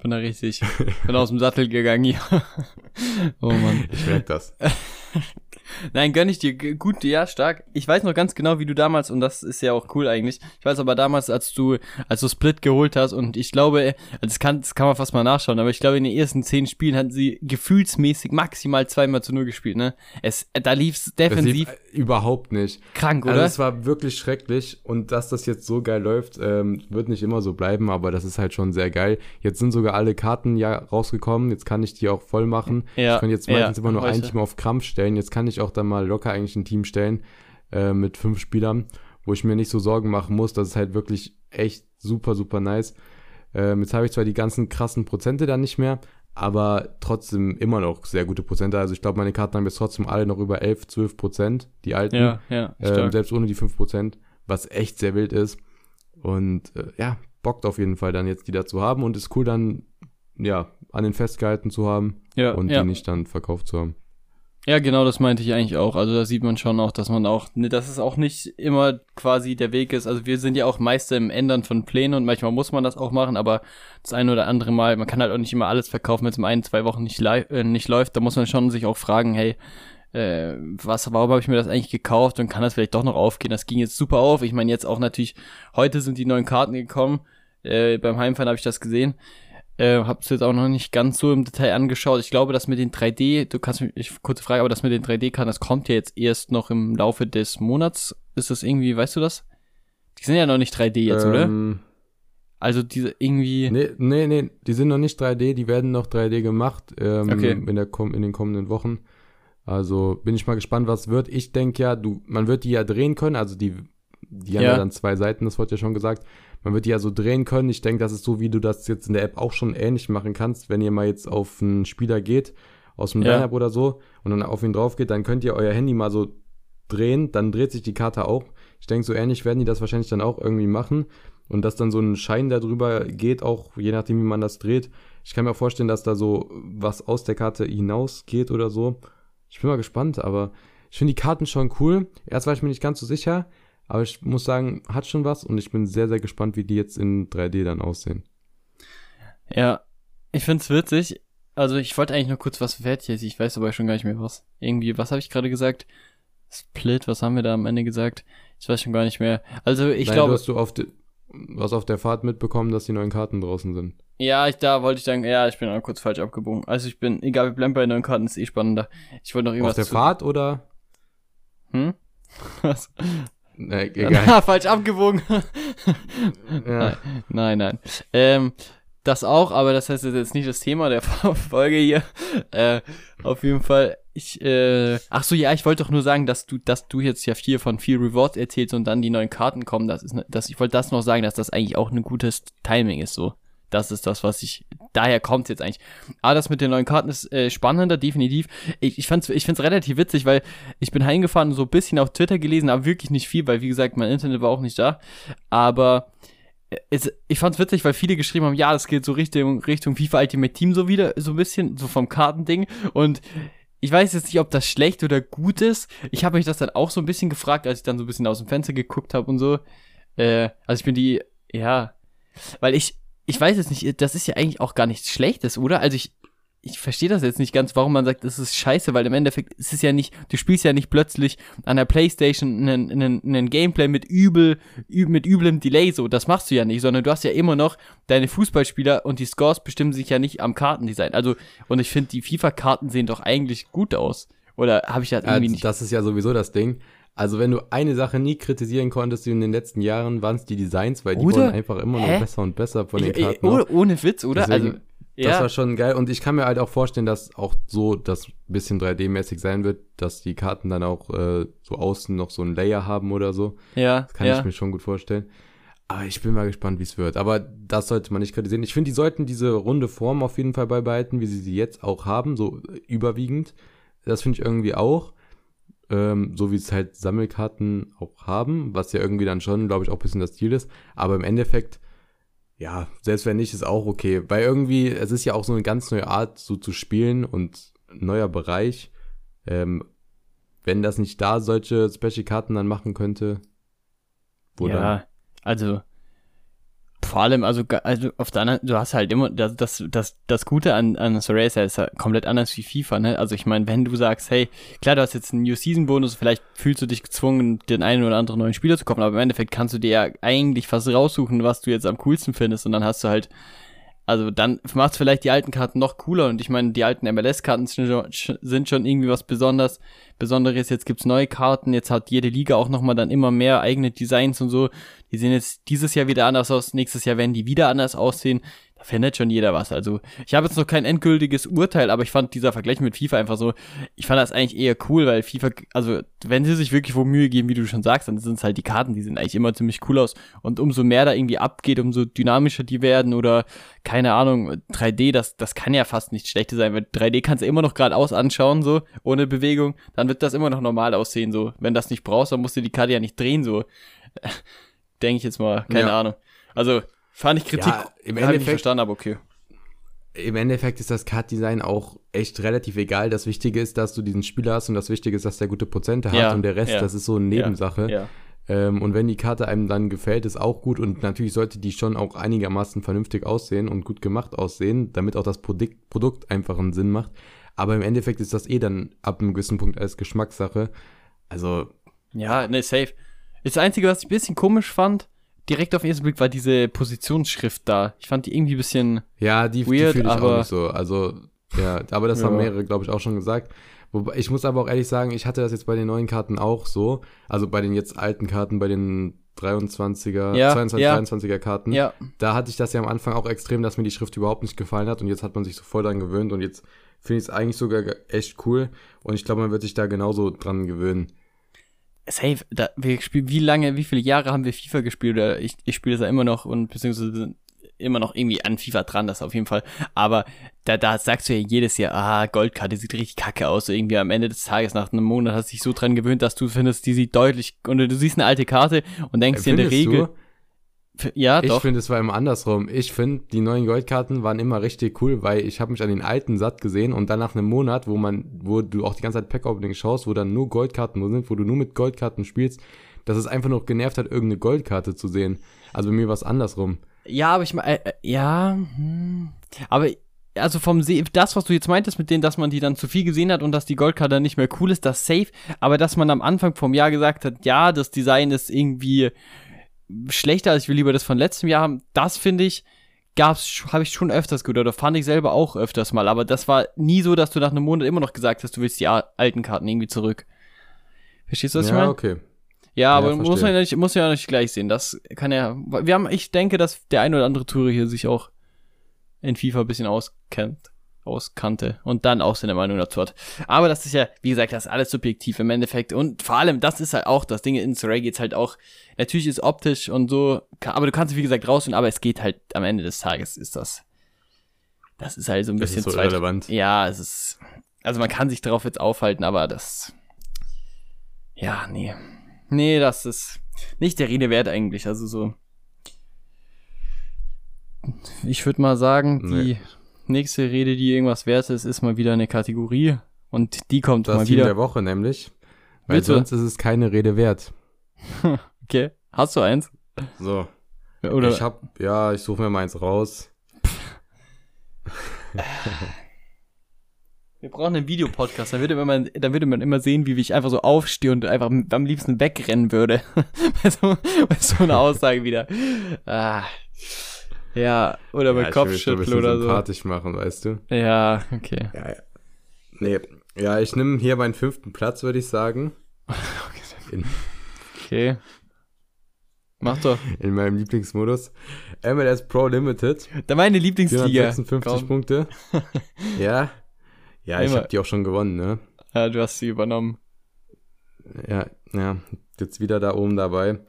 Bin da richtig, bin aus dem Sattel gegangen hier. oh Mann. Ich merke das. Nein, gönn ich dir. Gut, ja, stark. Ich weiß noch ganz genau, wie du damals, und das ist ja auch cool eigentlich. Ich weiß aber damals, als du, als du Split geholt hast, und ich glaube, also das kann, das kann man fast mal nachschauen, aber ich glaube, in den ersten zehn Spielen hatten sie gefühlsmäßig maximal zweimal zu null gespielt, ne? Es, da lief's defensiv lief überhaupt nicht. krank, Also oder? es war wirklich schrecklich und dass das jetzt so geil läuft, ähm, wird nicht immer so bleiben, aber das ist halt schon sehr geil. Jetzt sind sogar alle Karten ja rausgekommen, jetzt kann ich die auch voll machen. Ja, ich kann jetzt ja, meistens immer nur ein. Team auf Krampf stellen, jetzt kann ich auch dann mal locker eigentlich ein Team stellen äh, mit fünf Spielern, wo ich mir nicht so Sorgen machen muss. Das ist halt wirklich echt super, super nice. Ähm, jetzt habe ich zwar die ganzen krassen Prozente dann nicht mehr, aber trotzdem immer noch sehr gute Prozente. Also ich glaube, meine Karten haben jetzt trotzdem alle noch über 11, 12 Prozent, die alten. ja, ja, Ähm, selbst ohne die 5%, was echt sehr wild ist. Und äh, ja, bockt auf jeden Fall dann jetzt die da zu haben und ist cool dann, ja, an den festgehalten zu haben ja, und ja. die nicht dann verkauft zu haben. Ja, genau, das meinte ich eigentlich auch. Also da sieht man schon auch, dass man auch, ne, dass es auch nicht immer quasi der Weg ist. Also wir sind ja auch Meister im Ändern von Plänen und manchmal muss man das auch machen, aber das eine oder andere Mal, man kann halt auch nicht immer alles verkaufen, wenn es in ein, zwei Wochen nicht, äh, nicht läuft. Da muss man schon sich auch fragen, hey, äh, was, warum habe ich mir das eigentlich gekauft und kann das vielleicht doch noch aufgehen? Das ging jetzt super auf. Ich meine, jetzt auch natürlich, heute sind die neuen Karten gekommen. Äh, beim Heimfahren habe ich das gesehen. Äh, hab's jetzt auch noch nicht ganz so im Detail angeschaut. Ich glaube, das mit den 3D, du kannst mich, ich, kurze Frage, aber das mit den 3D-Karten, das kommt ja jetzt erst noch im Laufe des Monats. Ist das irgendwie, weißt du das? Die sind ja noch nicht 3D jetzt, oder? Ähm, Also diese irgendwie. Nee, nee, nee, die sind noch nicht 3D, die werden noch 3D gemacht ähm, Okay. in, der, in den kommenden Wochen. Also bin ich mal gespannt, was wird. Ich denke ja, du, man wird die ja drehen können, also die, die haben ja. Ja. dann zwei Seiten, das wurde ja schon gesagt. Man wird die ja so drehen können. Ich denke, das ist so, wie du das jetzt in der App auch schon ähnlich machen kannst, wenn ihr mal jetzt auf einen Spieler geht, aus dem Ja. Lineup oder so, und dann auf ihn drauf geht, dann könnt ihr euer Handy mal so drehen, dann dreht sich die Karte auch. Ich denke, so ähnlich werden die das wahrscheinlich dann auch irgendwie machen. Und dass dann so ein Schein darüber geht, auch je nachdem, wie man das dreht. Ich kann mir auch vorstellen, dass da so was aus der Karte hinausgeht oder so. Ich bin mal gespannt, aber ich finde die Karten schon cool. Erst war ich mir nicht ganz so sicher, aber ich muss sagen, hat schon was und ich bin sehr, sehr gespannt, wie die jetzt in 3D dann aussehen. Ja, ich find's witzig. Also ich wollte eigentlich nur kurz was fertig. Ich weiß aber schon gar nicht mehr was. Irgendwie, was habe ich gerade gesagt? Split, was haben wir da am Ende gesagt? Ich weiß schon gar nicht mehr. Also ich Nein, glaube, Du hast du auf, was auf der Fahrt mitbekommen, dass die neuen Karten draußen sind. Ja, ich, da wollte ich sagen, ja, ich bin auch kurz falsch abgebogen. Also ich bin, egal, wir bleiben bei neuen Karten, ist eh spannender. Ich wollte noch irgendwas. Auf der Fahrt oder? Hm? Was? Nee, egal. falsch abgebogen. ja. Nein, nein. Ähm, das auch, aber das heißt das ist jetzt nicht das Thema der Folge hier. Äh, auf jeden Fall. Ich, äh, ach so, ja, ich wollte doch nur sagen, dass du, dass du jetzt ja viel von viel Rewards erzählst und dann die neuen Karten kommen. Das ist, ne, das, ich wollte das noch sagen, dass das eigentlich auch ein gutes Timing ist, so. Das ist das, was ich, daher kommt jetzt eigentlich. Aber das mit den neuen Karten ist äh, spannender, definitiv. Ich, ich fand's, ich find's relativ witzig, weil ich bin heimgefahren und so ein bisschen auf Twitter gelesen, aber wirklich nicht viel, weil wie gesagt, mein Internet war auch nicht da. Aber es, ich fand's witzig, weil viele geschrieben haben, ja, das geht so Richtung, Richtung FIFA Ultimate Team so wieder, so ein bisschen, so vom Kartending. Und ich weiß jetzt nicht, ob das schlecht oder gut ist. Ich habe mich das dann auch so ein bisschen gefragt, als ich dann so ein bisschen aus dem Fenster geguckt habe und so. Äh, also ich bin die, ja, weil ich, ich weiß jetzt nicht, das ist ja eigentlich auch gar nichts Schlechtes, oder? Also ich, ich verstehe das jetzt nicht ganz, warum man sagt, das ist scheiße, weil im Endeffekt ist es ja nicht, du spielst ja nicht plötzlich an der Playstation einen, einen, einen Gameplay mit übel, üb, mit üblem Delay so, das machst du ja nicht, sondern du hast ja immer noch deine Fußballspieler und die Scores bestimmen sich ja nicht am Kartendesign. Also, und ich finde, die FIFA-Karten sehen doch eigentlich gut aus. Oder habe ich das irgendwie Also, nicht? das ist ja sowieso das Ding. Also wenn du eine Sache nie kritisieren konntest in den letzten Jahren, waren es die Designs, weil die Oder? wurden einfach immer Hä? noch besser und besser von den Karten. ohne, ohne Witz, oder? Deswegen, also, Das ja. war schon geil und ich kann mir halt auch vorstellen, dass auch so das bisschen 3D-mäßig sein wird, dass die Karten dann auch äh, so außen noch so ein Layer haben oder so. ja, Das kann ja. ich mir schon gut vorstellen. Aber ich bin mal gespannt, wie es wird. Aber das sollte man nicht kritisieren. Ich finde, die sollten diese runde Form auf jeden Fall beibehalten, wie sie sie jetzt auch haben, so überwiegend. Das finde ich irgendwie auch. Ähm, so wie es halt Sammelkarten auch haben, was ja irgendwie dann schon, glaube ich, auch ein bisschen das Ziel ist. Aber im Endeffekt, ja, selbst wenn nicht, ist auch okay. Weil irgendwie, es ist ja auch so eine ganz neue Art, so zu spielen und ein neuer Bereich. Ähm, wenn das nicht da solche Special-Karten dann machen könnte, wo dann? ja, also vor allem, also, also auf der anderen, du hast halt immer, das, das, das, das Gute an, an Survey ist ja ist ja komplett anders wie FIFA, ne? Also ich meine, wenn du sagst, hey, klar, du hast jetzt einen New Season Bonus, vielleicht fühlst du dich gezwungen, den einen oder anderen neuen Spieler zu kaufen, aber im Endeffekt kannst du dir ja eigentlich fast raussuchen, was du jetzt am coolsten findest und dann hast du halt, also dann macht vielleicht die alten Karten noch cooler und ich meine, die alten MLS-Karten sind schon, irgendwie was besonders, Besonderes. Jetzt gibt's neue Karten, jetzt hat jede Liga auch nochmal dann immer mehr eigene Designs und so. Die sehen jetzt dieses Jahr wieder anders aus, nächstes Jahr werden die wieder anders aussehen. Findet schon jeder was. Also, ich habe jetzt noch kein endgültiges Urteil, aber ich fand dieser Vergleich mit FIFA einfach so, ich fand das eigentlich eher cool, weil FIFA, also, wenn sie sich wirklich wo Mühe geben, wie du schon sagst, dann sind es halt die Karten, die sehen eigentlich immer ziemlich cool aus. Und umso mehr da irgendwie abgeht, umso dynamischer die werden oder, keine Ahnung, 3D, das, das kann ja fast nicht schlecht sein, weil 3D kannst du immer noch geradeaus anschauen, so, ohne Bewegung, dann wird das immer noch normal aussehen, so. Wenn das nicht brauchst, dann musst du die Karte ja nicht drehen, so. Denke ich jetzt mal, keine Ja. Ahnung. Also, fand ich Kritik, Ja, im hab ich nicht Endeffekt- verstanden, aber okay. Im Endeffekt ist das Card-Design auch echt relativ egal. Das Wichtige ist, dass du diesen Spieler hast und das Wichtige ist, dass der gute Prozente hat Ja, und der Rest, ja. das ist so eine Nebensache. Ja. Ähm, und wenn die Karte einem dann gefällt, ist auch gut und natürlich sollte die schon auch einigermaßen vernünftig aussehen und gut gemacht aussehen, damit auch das Produkt, Produkt einfach einen Sinn macht. Aber im Endeffekt ist das eh dann ab einem gewissen Punkt als Geschmackssache. Also, Ja, ne, safe. Das Einzige, was ich ein bisschen komisch fand, direkt auf den ersten Blick, war diese Positionsschrift da. Ich fand die irgendwie ein bisschen. Ja, die, die Weird, fühle ich auch aber- nicht so. Also, ja, aber das haben Ja. mehrere, glaube ich, auch schon gesagt. Wobei, ich muss aber auch ehrlich sagen, ich hatte das jetzt bei den neuen Karten auch so. Also bei den jetzt alten Karten, bei den 23er, Ja, 22, ja. 23er Karten. Ja, Da hatte ich das ja am Anfang auch extrem, dass mir die Schrift überhaupt nicht gefallen hat und jetzt hat man sich so voll dran gewöhnt und jetzt finde ich es eigentlich sogar echt cool und ich glaube, man wird sich da genauso dran gewöhnen. Safe. Da, wir spielen, wie lange, wie viele Jahre haben wir FIFA gespielt? Oder ich, ich spiele das ja immer noch und beziehungsweise immer noch irgendwie an FIFA dran, das auf jeden Fall. Aber da, da sagst du ja jedes Jahr, ah, Goldkarte sieht richtig kacke aus. So irgendwie am Ende des Tages, nach einem Monat, hast du dich so dran gewöhnt, dass du findest, die sieht deutlich, und du siehst eine alte Karte und denkst dir in der Regel, du? Ja, Ich doch. finde, es war immer andersrum. Ich finde, die neuen Goldkarten waren immer richtig cool, weil ich habe mich an den alten satt gesehen und dann nach einem Monat, wo man, wo du auch die ganze Zeit Pack-Opening schaust, wo dann nur Goldkarten sind, wo du nur mit Goldkarten spielst, dass es einfach noch genervt hat, irgendeine Goldkarte zu sehen. Also bei mir war es andersrum. Ja, aber ich meine, äh, äh, ja, hm. aber also vom Se das, was du jetzt meintest mit denen, dass man die dann zu viel gesehen hat und dass die Goldkarte dann nicht mehr cool ist, das safe, aber dass man am Anfang vom Jahr gesagt hat, ja, das Design ist irgendwie schlechter, als ich will lieber das von letztem Jahr haben, das finde ich, gab's, habe ich schon öfters gehört, oder fand ich selber auch öfters mal, aber das war nie so, dass du nach einem Monat immer noch gesagt hast, du willst die alten Karten irgendwie zurück. Verstehst du, was ja, ich meine? okay. Ja, aber Ja, muss verstehe. man ja nicht, muss ja nicht gleich sehen. Das kann ja. Wir haben, ich denke, dass der ein oder andere Tour hier sich auch in FIFA ein bisschen auskennt, auskannte und dann auch seine Meinung dazu hat. Aber das ist ja, wie gesagt, das ist alles subjektiv im Endeffekt. Und vor allem, das ist halt auch das Ding, in Surrey geht's halt auch, natürlich ist optisch und so, aber du kannst, wie gesagt, rausfinden, aber es geht halt am Ende des Tages ist das. Das ist halt so ein Das bisschen ist so irrelevant. Ja, es ist. Also man kann sich darauf jetzt aufhalten, aber das. Ja, nee. Nee, das ist nicht der Rede wert eigentlich. Also so. Ich würde mal sagen, die Nee. Nächste Rede, die irgendwas wert ist, ist mal wieder eine Kategorie. Und die kommt Das mal Team wieder. der Woche nämlich. Weil Bitte. sonst ist es keine Rede wert. Okay. Hast du eins? So. Oder? Ich hab, ja, ich suche mir mal eins raus. Wir brauchen einen Videopodcast, dann würde, man, dann würde man immer sehen, wie ich einfach so aufstehe und einfach am liebsten wegrennen würde. bei, so, bei so einer Aussage wieder. Ah. Ja, oder bei ja, ich Kopfschütteln oder so. sympathisch machen, weißt du? Ja, okay. Ja, ja. Nee, ja, ich nehme hier meinen fünften Platz, würde ich sagen. In, Okay. Mach doch. in meinem Lieblingsmodus. MLS Pro Limited. Da meine Lieblingsliga. 456 Komm. Punkte. Ja. Ja, ich Immer. habe die auch schon gewonnen, ne? Ja, du hast sie übernommen. Ja, ja, jetzt wieder da oben dabei.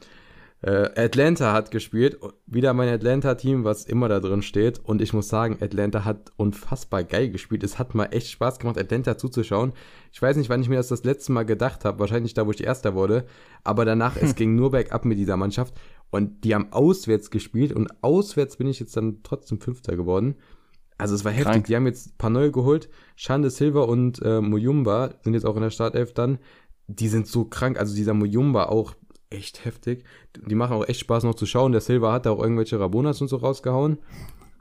Äh, Atlanta hat gespielt, wieder mein Atlanta-Team, was immer da drin steht. Und ich muss sagen, Atlanta hat unfassbar geil gespielt. Es hat mal echt Spaß gemacht, Atlanta zuzuschauen. Ich weiß nicht, wann ich mir das das letzte Mal gedacht habe. Wahrscheinlich da, wo ich Erster wurde. Aber danach, es ging nur bergab mit dieser Mannschaft. Und die haben auswärts gespielt. Und auswärts bin ich jetzt dann trotzdem Fünfter geworden. Also es war heftig. Krank. Die haben jetzt ein paar neue geholt. Shande Silva und äh, Muyumba sind jetzt auch in der Startelf dann. Die sind so krank. Also dieser Muyumba auch echt heftig. Die machen auch echt Spaß noch zu schauen. Der Silva hat da auch irgendwelche Rabonas und so rausgehauen.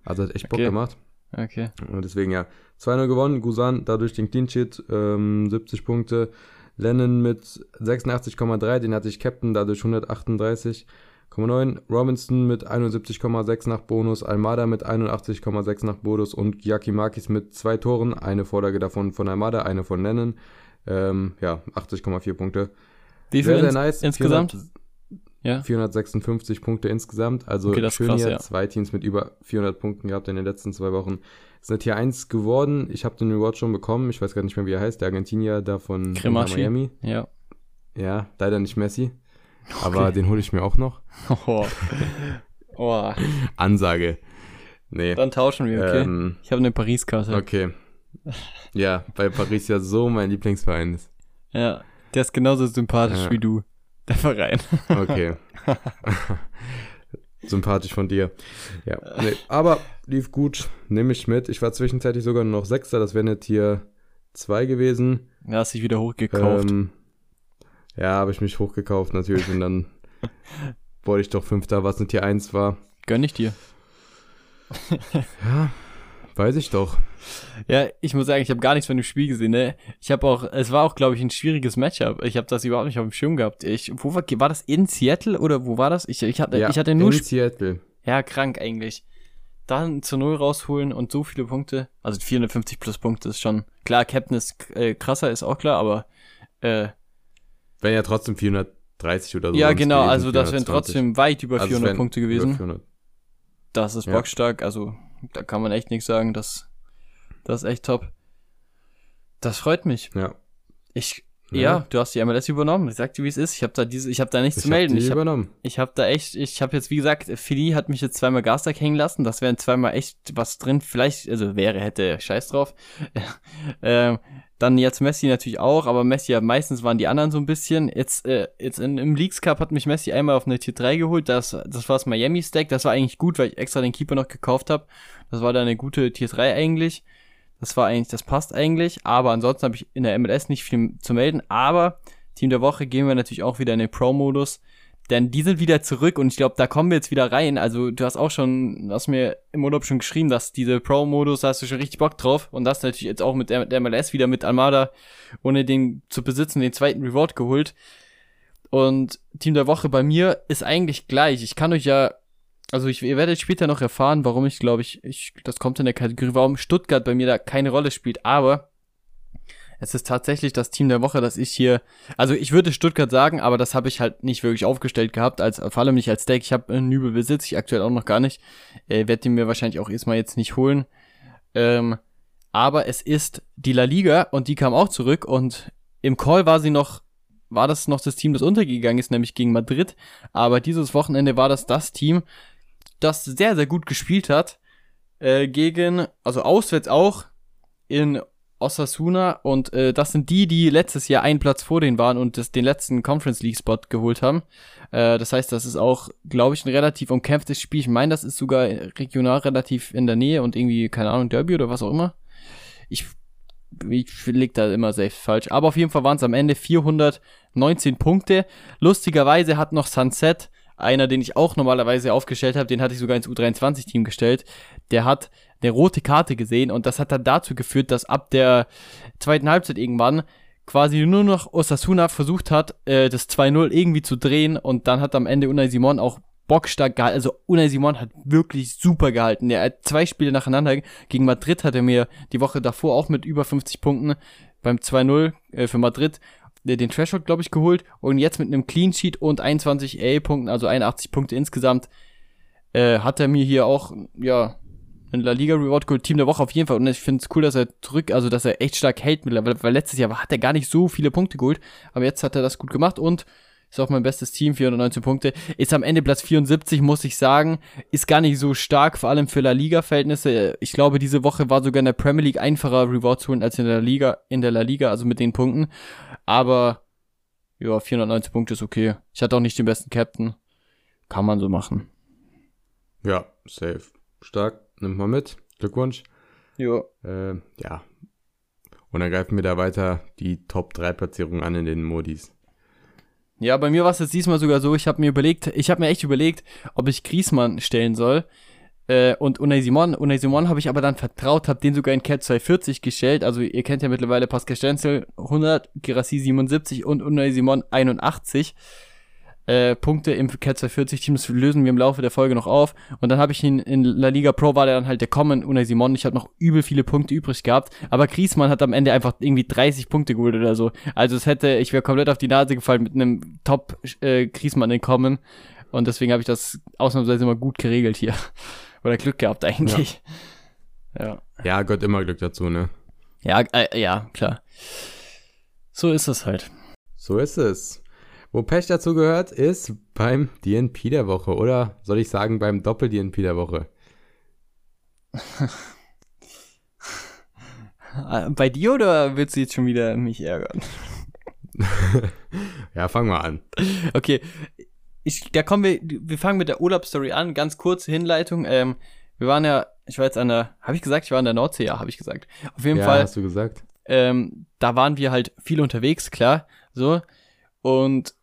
Also hat echt Bock Okay. gemacht. Okay. Und deswegen ja, 2-0 gewonnen. Gusan dadurch den Clean Sheet, ähm, 70 Punkte. Lennon mit 86,3, den hatte ich Captain, dadurch 138,9. Robinson mit 71,6 nach Bonus. Almada mit 81,6 nach Bonus. Und Yakimakis mit zwei Toren. Eine Vorlage davon von Almada, eine von Lennon. Ähm, ja, 80,4 Punkte. Wie Sehr, viel sehr ins, nice. insgesamt? 400 Ja. 456 Punkte insgesamt. Also Okay, ist schön krass, hier. ja. Zwei Teams mit über 400 Punkten gehabt in den letzten zwei Wochen. Es sind Tier 1 geworden. Ich habe den Reward schon bekommen. Ich weiß gar nicht mehr, wie er heißt. Der Argentinier da von Miami. Ja. Ja, leider nicht Messi. Aber den hole ich mir auch noch. Oh. oh. Ansage. Nee. Dann tauschen wir, okay? Ähm, ich habe eine Paris-Karte. okay. Ja, weil Paris ja so mein Lieblingsverein ist. Ja. Der ist genauso sympathisch Ja. wie du. Der Verein. Okay. Sympathisch von dir. Ja. Nee, aber lief gut. Nehme ich mit. Ich war zwischenzeitlich sogar nur noch Sechster. Das wäre eine Tier 2 gewesen. Er hat sich wieder hochgekauft. Ähm, ja, habe ich mich hochgekauft natürlich. Und dann wurde ich doch Fünfter, was eine Tier 1 war. Gönn ich dir. Ja, weiß ich doch. Ja, ich muss sagen, ich habe gar nichts von dem Spiel gesehen, ne? Ich habe auch, es war auch, glaube ich, ein schwieriges Matchup. Ich habe das überhaupt nicht auf dem Schirm gehabt. Ich, wo war, war das in Seattle oder wo war das? Ich, ich hatte, Ja, ich hatte nur, in Sp- Seattle. ja, krank eigentlich. Dann zu Null rausholen und so viele Punkte, also 450 plus Punkte ist schon, klar, Captain ist äh, krasser, ist auch klar, aber, äh, Wären ja trotzdem 430 oder so. ja, genau, gewesen, also das wären 420. trotzdem weit über Also es 400 wären Punkte gewesen. 400. Das ist Ja. bockstark, also da kann man echt nichts sagen, das, das ist echt top. Das freut mich. Ja. Ich, ja, Ja. du hast die MLS übernommen. Ich sag dir, wie es ist. Ich habe da diese, ich habe da nichts Ich zu hab melden. die Ich habe übernommen. ich hab da echt, ich habe jetzt, wie gesagt, Philly hat mich jetzt zweimal Garstak hängen lassen. Das wären zweimal echt was drin. Vielleicht, also wäre, hätte, scheiß drauf. ähm, dann jetzt Messi natürlich auch, aber Messi ja meistens waren die anderen so ein bisschen. Jetzt, äh, jetzt in, im Leagues Cup hat mich Messi einmal auf eine Tier 3 geholt. Das, das war das Miami Stack. Das war eigentlich gut, weil ich extra den Keeper noch gekauft habe. Das war da eine gute Tier 3 eigentlich. Das war eigentlich, das passt eigentlich. Aber ansonsten habe ich in der MLS nicht viel zu melden. Aber Team der Woche gehen wir natürlich auch wieder in den Pro-Modus. Denn die sind wieder zurück und ich glaube, da kommen wir jetzt wieder rein. Also du hast auch schon, hast mir im Urlaub schon geschrieben, dass diese Pro-Modus, da hast du schon richtig Bock drauf. Und das natürlich jetzt auch mit der MLS wieder mit Almada, ohne den zu besitzen, den zweiten Reward geholt. Und Team der Woche bei mir ist eigentlich gleich. Ich kann euch ja Also ich, ihr werdet später noch erfahren, warum ich glaube ich, ich, das kommt in der Kategorie, warum Stuttgart bei mir da keine Rolle spielt. Aber es ist tatsächlich das Team der Woche, das ich hier, also ich würde Stuttgart sagen, aber das habe ich halt nicht wirklich aufgestellt gehabt, als vor allem nicht als Deck. Ich habe einen Nübel besitze ich aktuell auch noch gar nicht. Äh, werde den mir wahrscheinlich auch erstmal jetzt nicht holen. Ähm, aber es ist die La Liga und die kam auch zurück und im Call war sie noch, war das noch das Team, das untergegangen ist, nämlich gegen Madrid. Aber dieses Wochenende war das das Team, das sehr, sehr gut gespielt hat. Äh, gegen, also auswärts auch in Osasuna und äh, das sind die, die letztes Jahr einen Platz vor denen waren und das, den letzten Conference League Spot geholt haben. Äh, das heißt, das ist auch, glaube ich, ein relativ umkämpftes Spiel. Ich meine, das ist sogar regional relativ in der Nähe und irgendwie, keine Ahnung, Derby oder was auch immer. Ich, ich leg da immer selbst falsch. Aber auf jeden Fall waren es am Ende 419 Punkte. Lustigerweise hat noch Sunset einer, den ich auch normalerweise aufgestellt habe, den hatte ich sogar ins U23-Team gestellt, der hat eine rote Karte gesehen und das hat dann dazu geführt, dass ab der zweiten Halbzeit irgendwann quasi nur noch Osasuna versucht hat, äh, das 2-0 irgendwie zu drehen und dann hat am Ende Unai Simon auch bockstark gehalten. Also Unai Simon hat wirklich super gehalten. Er hat zwei Spiele nacheinander. Gegen Madrid hat er mir die Woche davor auch mit über 50 Punkten beim 2-0 äh, für Madrid den Threshold, glaube ich, geholt. Und jetzt mit einem Clean Sheet und 21 A-Punkten, also 81 Punkte insgesamt, äh, hat er mir hier auch, ja, ein La Liga Reward geholt, Team der Woche auf jeden Fall. Und ich finde es cool, dass er zurück, also dass er echt stark hält mittlerweile, weil letztes Jahr hat er gar nicht so viele Punkte geholt, aber jetzt hat er das gut gemacht und ist auch mein bestes Team, 419 Punkte. Ist am Ende Platz 74, muss ich sagen. Ist gar nicht so stark, vor allem für La Liga-Verhältnisse. Ich glaube, diese Woche war sogar in der Premier League einfacher Reward zu holen als in der Liga, in der La Liga, also mit den Punkten. Aber, ja, 419 Punkte ist okay. Ich hatte auch nicht den besten Captain. Kann man so machen. Ja, safe. Stark. Nimmt mal mit. Glückwunsch. Ja. Äh, ja. Und dann greifen wir da weiter die Top 3 Platzierungen an in den Modis. Ja, bei mir war es jetzt diesmal sogar so, ich habe mir überlegt, ich habe mir echt überlegt, ob ich Griesmann stellen soll. Äh, und Unai Simon, Unai Simon habe ich aber dann vertraut, habe den sogar in Cat 240 gestellt. Also ihr kennt ja mittlerweile Pascal Stenzel 100, Girassi 77 und Unai Simon 81 äh, Punkte im Cat 240 Team. Das lösen wir im Laufe der Folge noch auf. Und dann habe ich ihn in La Liga Pro war der dann halt der Common Unai Simon. Ich habe noch übel viele Punkte übrig gehabt. Aber Griesmann hat am Ende einfach irgendwie 30 Punkte geholt oder so. Also es hätte, ich wäre komplett auf die Nase gefallen mit einem Top äh, Griesmann in Common. Und deswegen habe ich das ausnahmsweise immer gut geregelt hier. Oder Glück gehabt eigentlich. Ja. Ja, ja Gott immer Glück dazu, ne? Ja, äh, ja, klar. So ist es halt. So ist es. Wo Pech dazu gehört, ist beim DNP der Woche oder soll ich sagen beim Doppel-DNP der Woche? Bei dir oder willst du jetzt schon wieder mich ärgern? ja, fang mal an. Okay, ich, da kommen wir, wir fangen mit der Urlaubsstory an, ganz kurze Hinleitung. Ähm, wir waren ja, ich war jetzt an der, habe ich gesagt, ich war an der Nordsee, ja, habe ich gesagt. Auf jeden ja, Fall. hast du gesagt. Ähm, da waren wir halt viel unterwegs, klar, so. Und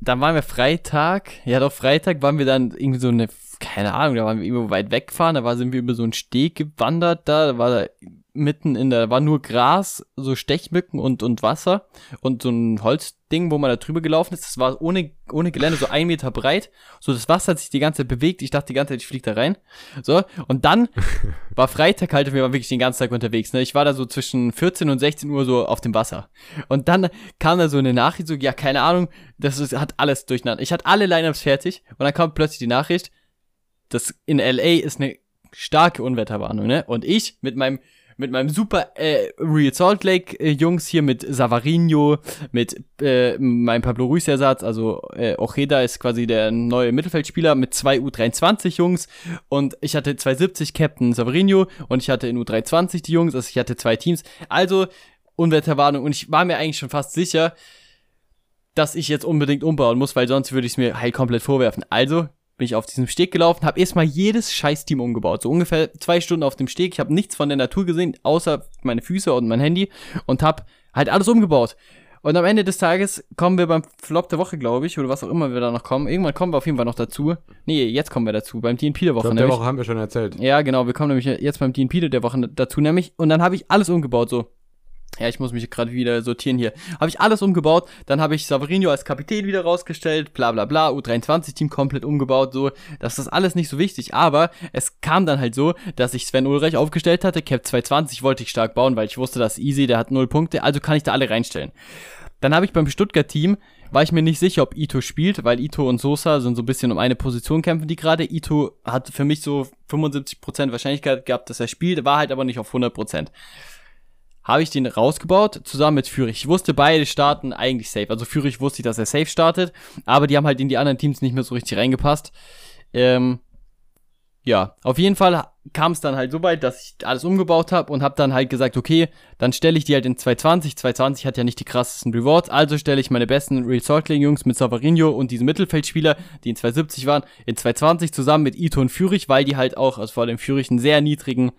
dann waren wir Freitag, ja doch, Freitag waren wir dann irgendwie so eine, keine Ahnung, da waren wir irgendwo weit wegfahren, da sind wir über so einen Steg gewandert da, da war da mitten in der, war nur Gras, so Stechmücken und, und Wasser und so ein Holzding, wo man da drüber gelaufen ist. Das war ohne, ohne Gelände, so ein Meter breit. So, das Wasser hat sich die ganze Zeit bewegt. Ich dachte die ganze Zeit, ich fliege da rein. So, und dann war Freitag halt, wir waren wirklich den ganzen Tag unterwegs. Ne? Ich war da so zwischen 14 und 16 Uhr so auf dem Wasser. Und dann kam da so eine Nachricht, so, ja, keine Ahnung, das ist, hat alles durcheinander. Ich hatte alle Lineups fertig und dann kam plötzlich die Nachricht, das in LA ist eine starke Unwetterwarnung, ne? Und ich mit meinem mit meinem super äh, Real Salt Lake äh, Jungs hier mit Savarino, mit äh, meinem Pablo Ruiz Ersatz, also äh, Ojeda ist quasi der neue Mittelfeldspieler mit zwei U23 Jungs und ich hatte 270 Captain Savarino und ich hatte in U23 die Jungs, also ich hatte zwei Teams. Also Unwetterwarnung und ich war mir eigentlich schon fast sicher, dass ich jetzt unbedingt umbauen muss, weil sonst würde ich es mir halt komplett vorwerfen. Also bin ich auf diesem Steg gelaufen, habe erstmal jedes Scheiß-Team umgebaut. So ungefähr zwei Stunden auf dem Steg. Ich habe nichts von der Natur gesehen, außer meine Füße und mein Handy und habe halt alles umgebaut. Und am Ende des Tages kommen wir beim Flop der Woche, glaube ich, oder was auch immer wir da noch kommen. Irgendwann kommen wir auf jeden Fall noch dazu. Nee, jetzt kommen wir dazu, beim DNP der Woche. Flop der Woche haben wir schon erzählt. Ja, genau, wir kommen nämlich jetzt beim DNP der Woche dazu, nämlich. Und dann habe ich alles umgebaut, so. Ja, ich muss mich gerade wieder sortieren hier. Habe ich alles umgebaut. Dann habe ich Savarino als Kapitän wieder rausgestellt. Bla bla bla. U23-Team komplett umgebaut. So, das ist alles nicht so wichtig. Aber es kam dann halt so, dass ich Sven Ulreich aufgestellt hatte. Cap 220 wollte ich stark bauen, weil ich wusste, dass easy, der hat null Punkte. Also kann ich da alle reinstellen. Dann habe ich beim Stuttgart-Team, war ich mir nicht sicher, ob Ito spielt, weil Ito und Sosa sind so ein bisschen um eine Position kämpfen die gerade. Ito hat für mich so 75% Wahrscheinlichkeit gehabt, dass er spielt, war halt aber nicht auf 100% habe ich den rausgebaut, zusammen mit Fürich. Ich wusste, beide starten eigentlich safe. Also Fürich wusste ich, dass er safe startet, aber die haben halt in die anderen Teams nicht mehr so richtig reingepasst. Ähm, ja, auf jeden Fall kam es dann halt so weit, dass ich alles umgebaut habe und habe dann halt gesagt, okay, dann stelle ich die halt in 220. 220 hat ja nicht die krassesten Rewards, also stelle ich meine besten Salt Jungs mit Savarino und diesen Mittelfeldspieler, die in 270 waren, in 220 zusammen mit Ito und Fürich, weil die halt auch, also vor allem Fürich, einen sehr niedrigen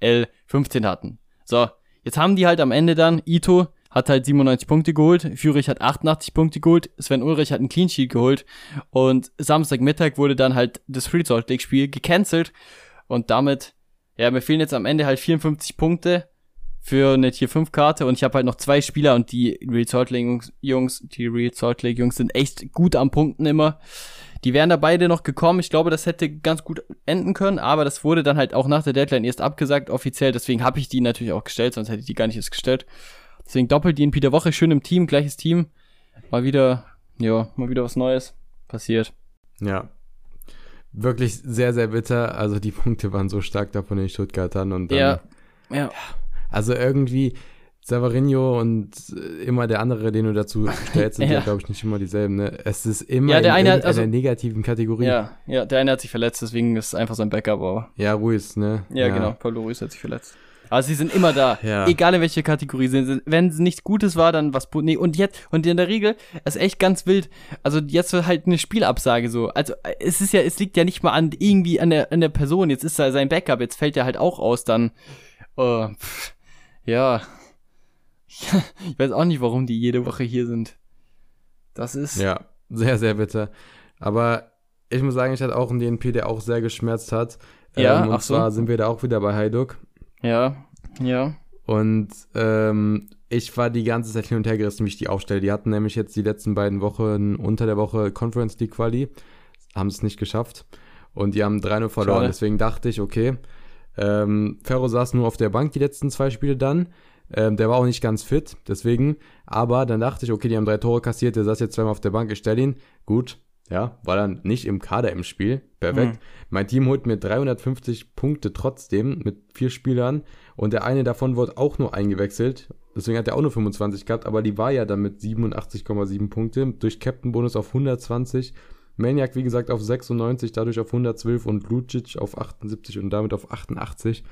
L15 hatten. So, Jetzt haben die halt am Ende dann, Ito hat halt 97 Punkte geholt, Fürich hat 88 Punkte geholt, Sven Ulrich hat einen Clean Sheet geholt und Samstagmittag wurde dann halt das Free Salt Lake Spiel gecancelt und damit, ja, mir fehlen jetzt am Ende halt 54 Punkte für eine Tier 5 Karte und ich habe halt noch zwei Spieler und die Real Salt Lake Jungs, die Real Salt Lake Jungs sind echt gut am Punkten immer. Die wären da beide noch gekommen. Ich glaube, das hätte ganz gut enden können, aber das wurde dann halt auch nach der Deadline erst abgesagt offiziell. Deswegen habe ich die natürlich auch gestellt, sonst hätte ich die gar nicht erst gestellt. Deswegen doppelt die in Peter Woche, schön im Team, gleiches Team. Mal wieder, ja, mal wieder was Neues passiert. Ja. Wirklich sehr, sehr bitter. Also die Punkte waren so stark da von den Stuttgartern und dann, ja. ja. Also irgendwie, Savarino und äh, immer der andere, den du dazu stellst, sind ja, ja glaube ich, nicht immer dieselben. Ne? Es ist immer ja, der in eine, also, einer negativen Kategorie. Ja, ja, der eine hat sich verletzt, deswegen ist es einfach sein Backup. Aber. Ja, Ruiz, ne? Ja, ja, genau, Paulo Ruiz hat sich verletzt. Aber sie sind immer da. Ja. Egal in welcher Kategorie sie sind. Wenn es nichts Gutes war, dann was. Nee, und jetzt, und in der Regel, ist echt ganz wild. Also jetzt halt eine Spielabsage so. Also es ist ja, es liegt ja nicht mal an irgendwie an der, an der Person. Jetzt ist er sein Backup, jetzt fällt er halt auch aus, dann. Pff, ja, ich weiß auch nicht, warum die jede Woche hier sind. Das ist. Ja, sehr, sehr bitter. Aber ich muss sagen, ich hatte auch einen DNP, der auch sehr geschmerzt hat. Ja, ähm, und ach so. zwar sind wir da auch wieder bei Heiduk. Ja, ja. Und ähm, ich war die ganze Zeit hin und her gerissen, wie ich die aufstelle. Die hatten nämlich jetzt die letzten beiden Wochen unter der Woche Conference League Quali, haben es nicht geschafft und die haben 3-0 verloren. Schade. Deswegen dachte ich, okay, ähm, Ferro saß nur auf der Bank die letzten zwei Spiele dann. Ähm, der war auch nicht ganz fit, deswegen. Aber dann dachte ich, okay, die haben drei Tore kassiert, der saß jetzt zweimal auf der Bank, ich stelle ihn. Gut, ja, war dann nicht im Kader im Spiel. Perfekt. Mhm. Mein Team holt mir 350 Punkte trotzdem mit vier Spielern und der eine davon wurde auch nur eingewechselt. Deswegen hat er auch nur 25 gehabt, aber die war ja dann mit 87,7 Punkte durch Captain Bonus auf 120. Maniac, wie gesagt, auf 96, dadurch auf 112 und Lucic auf 78 und damit auf 88.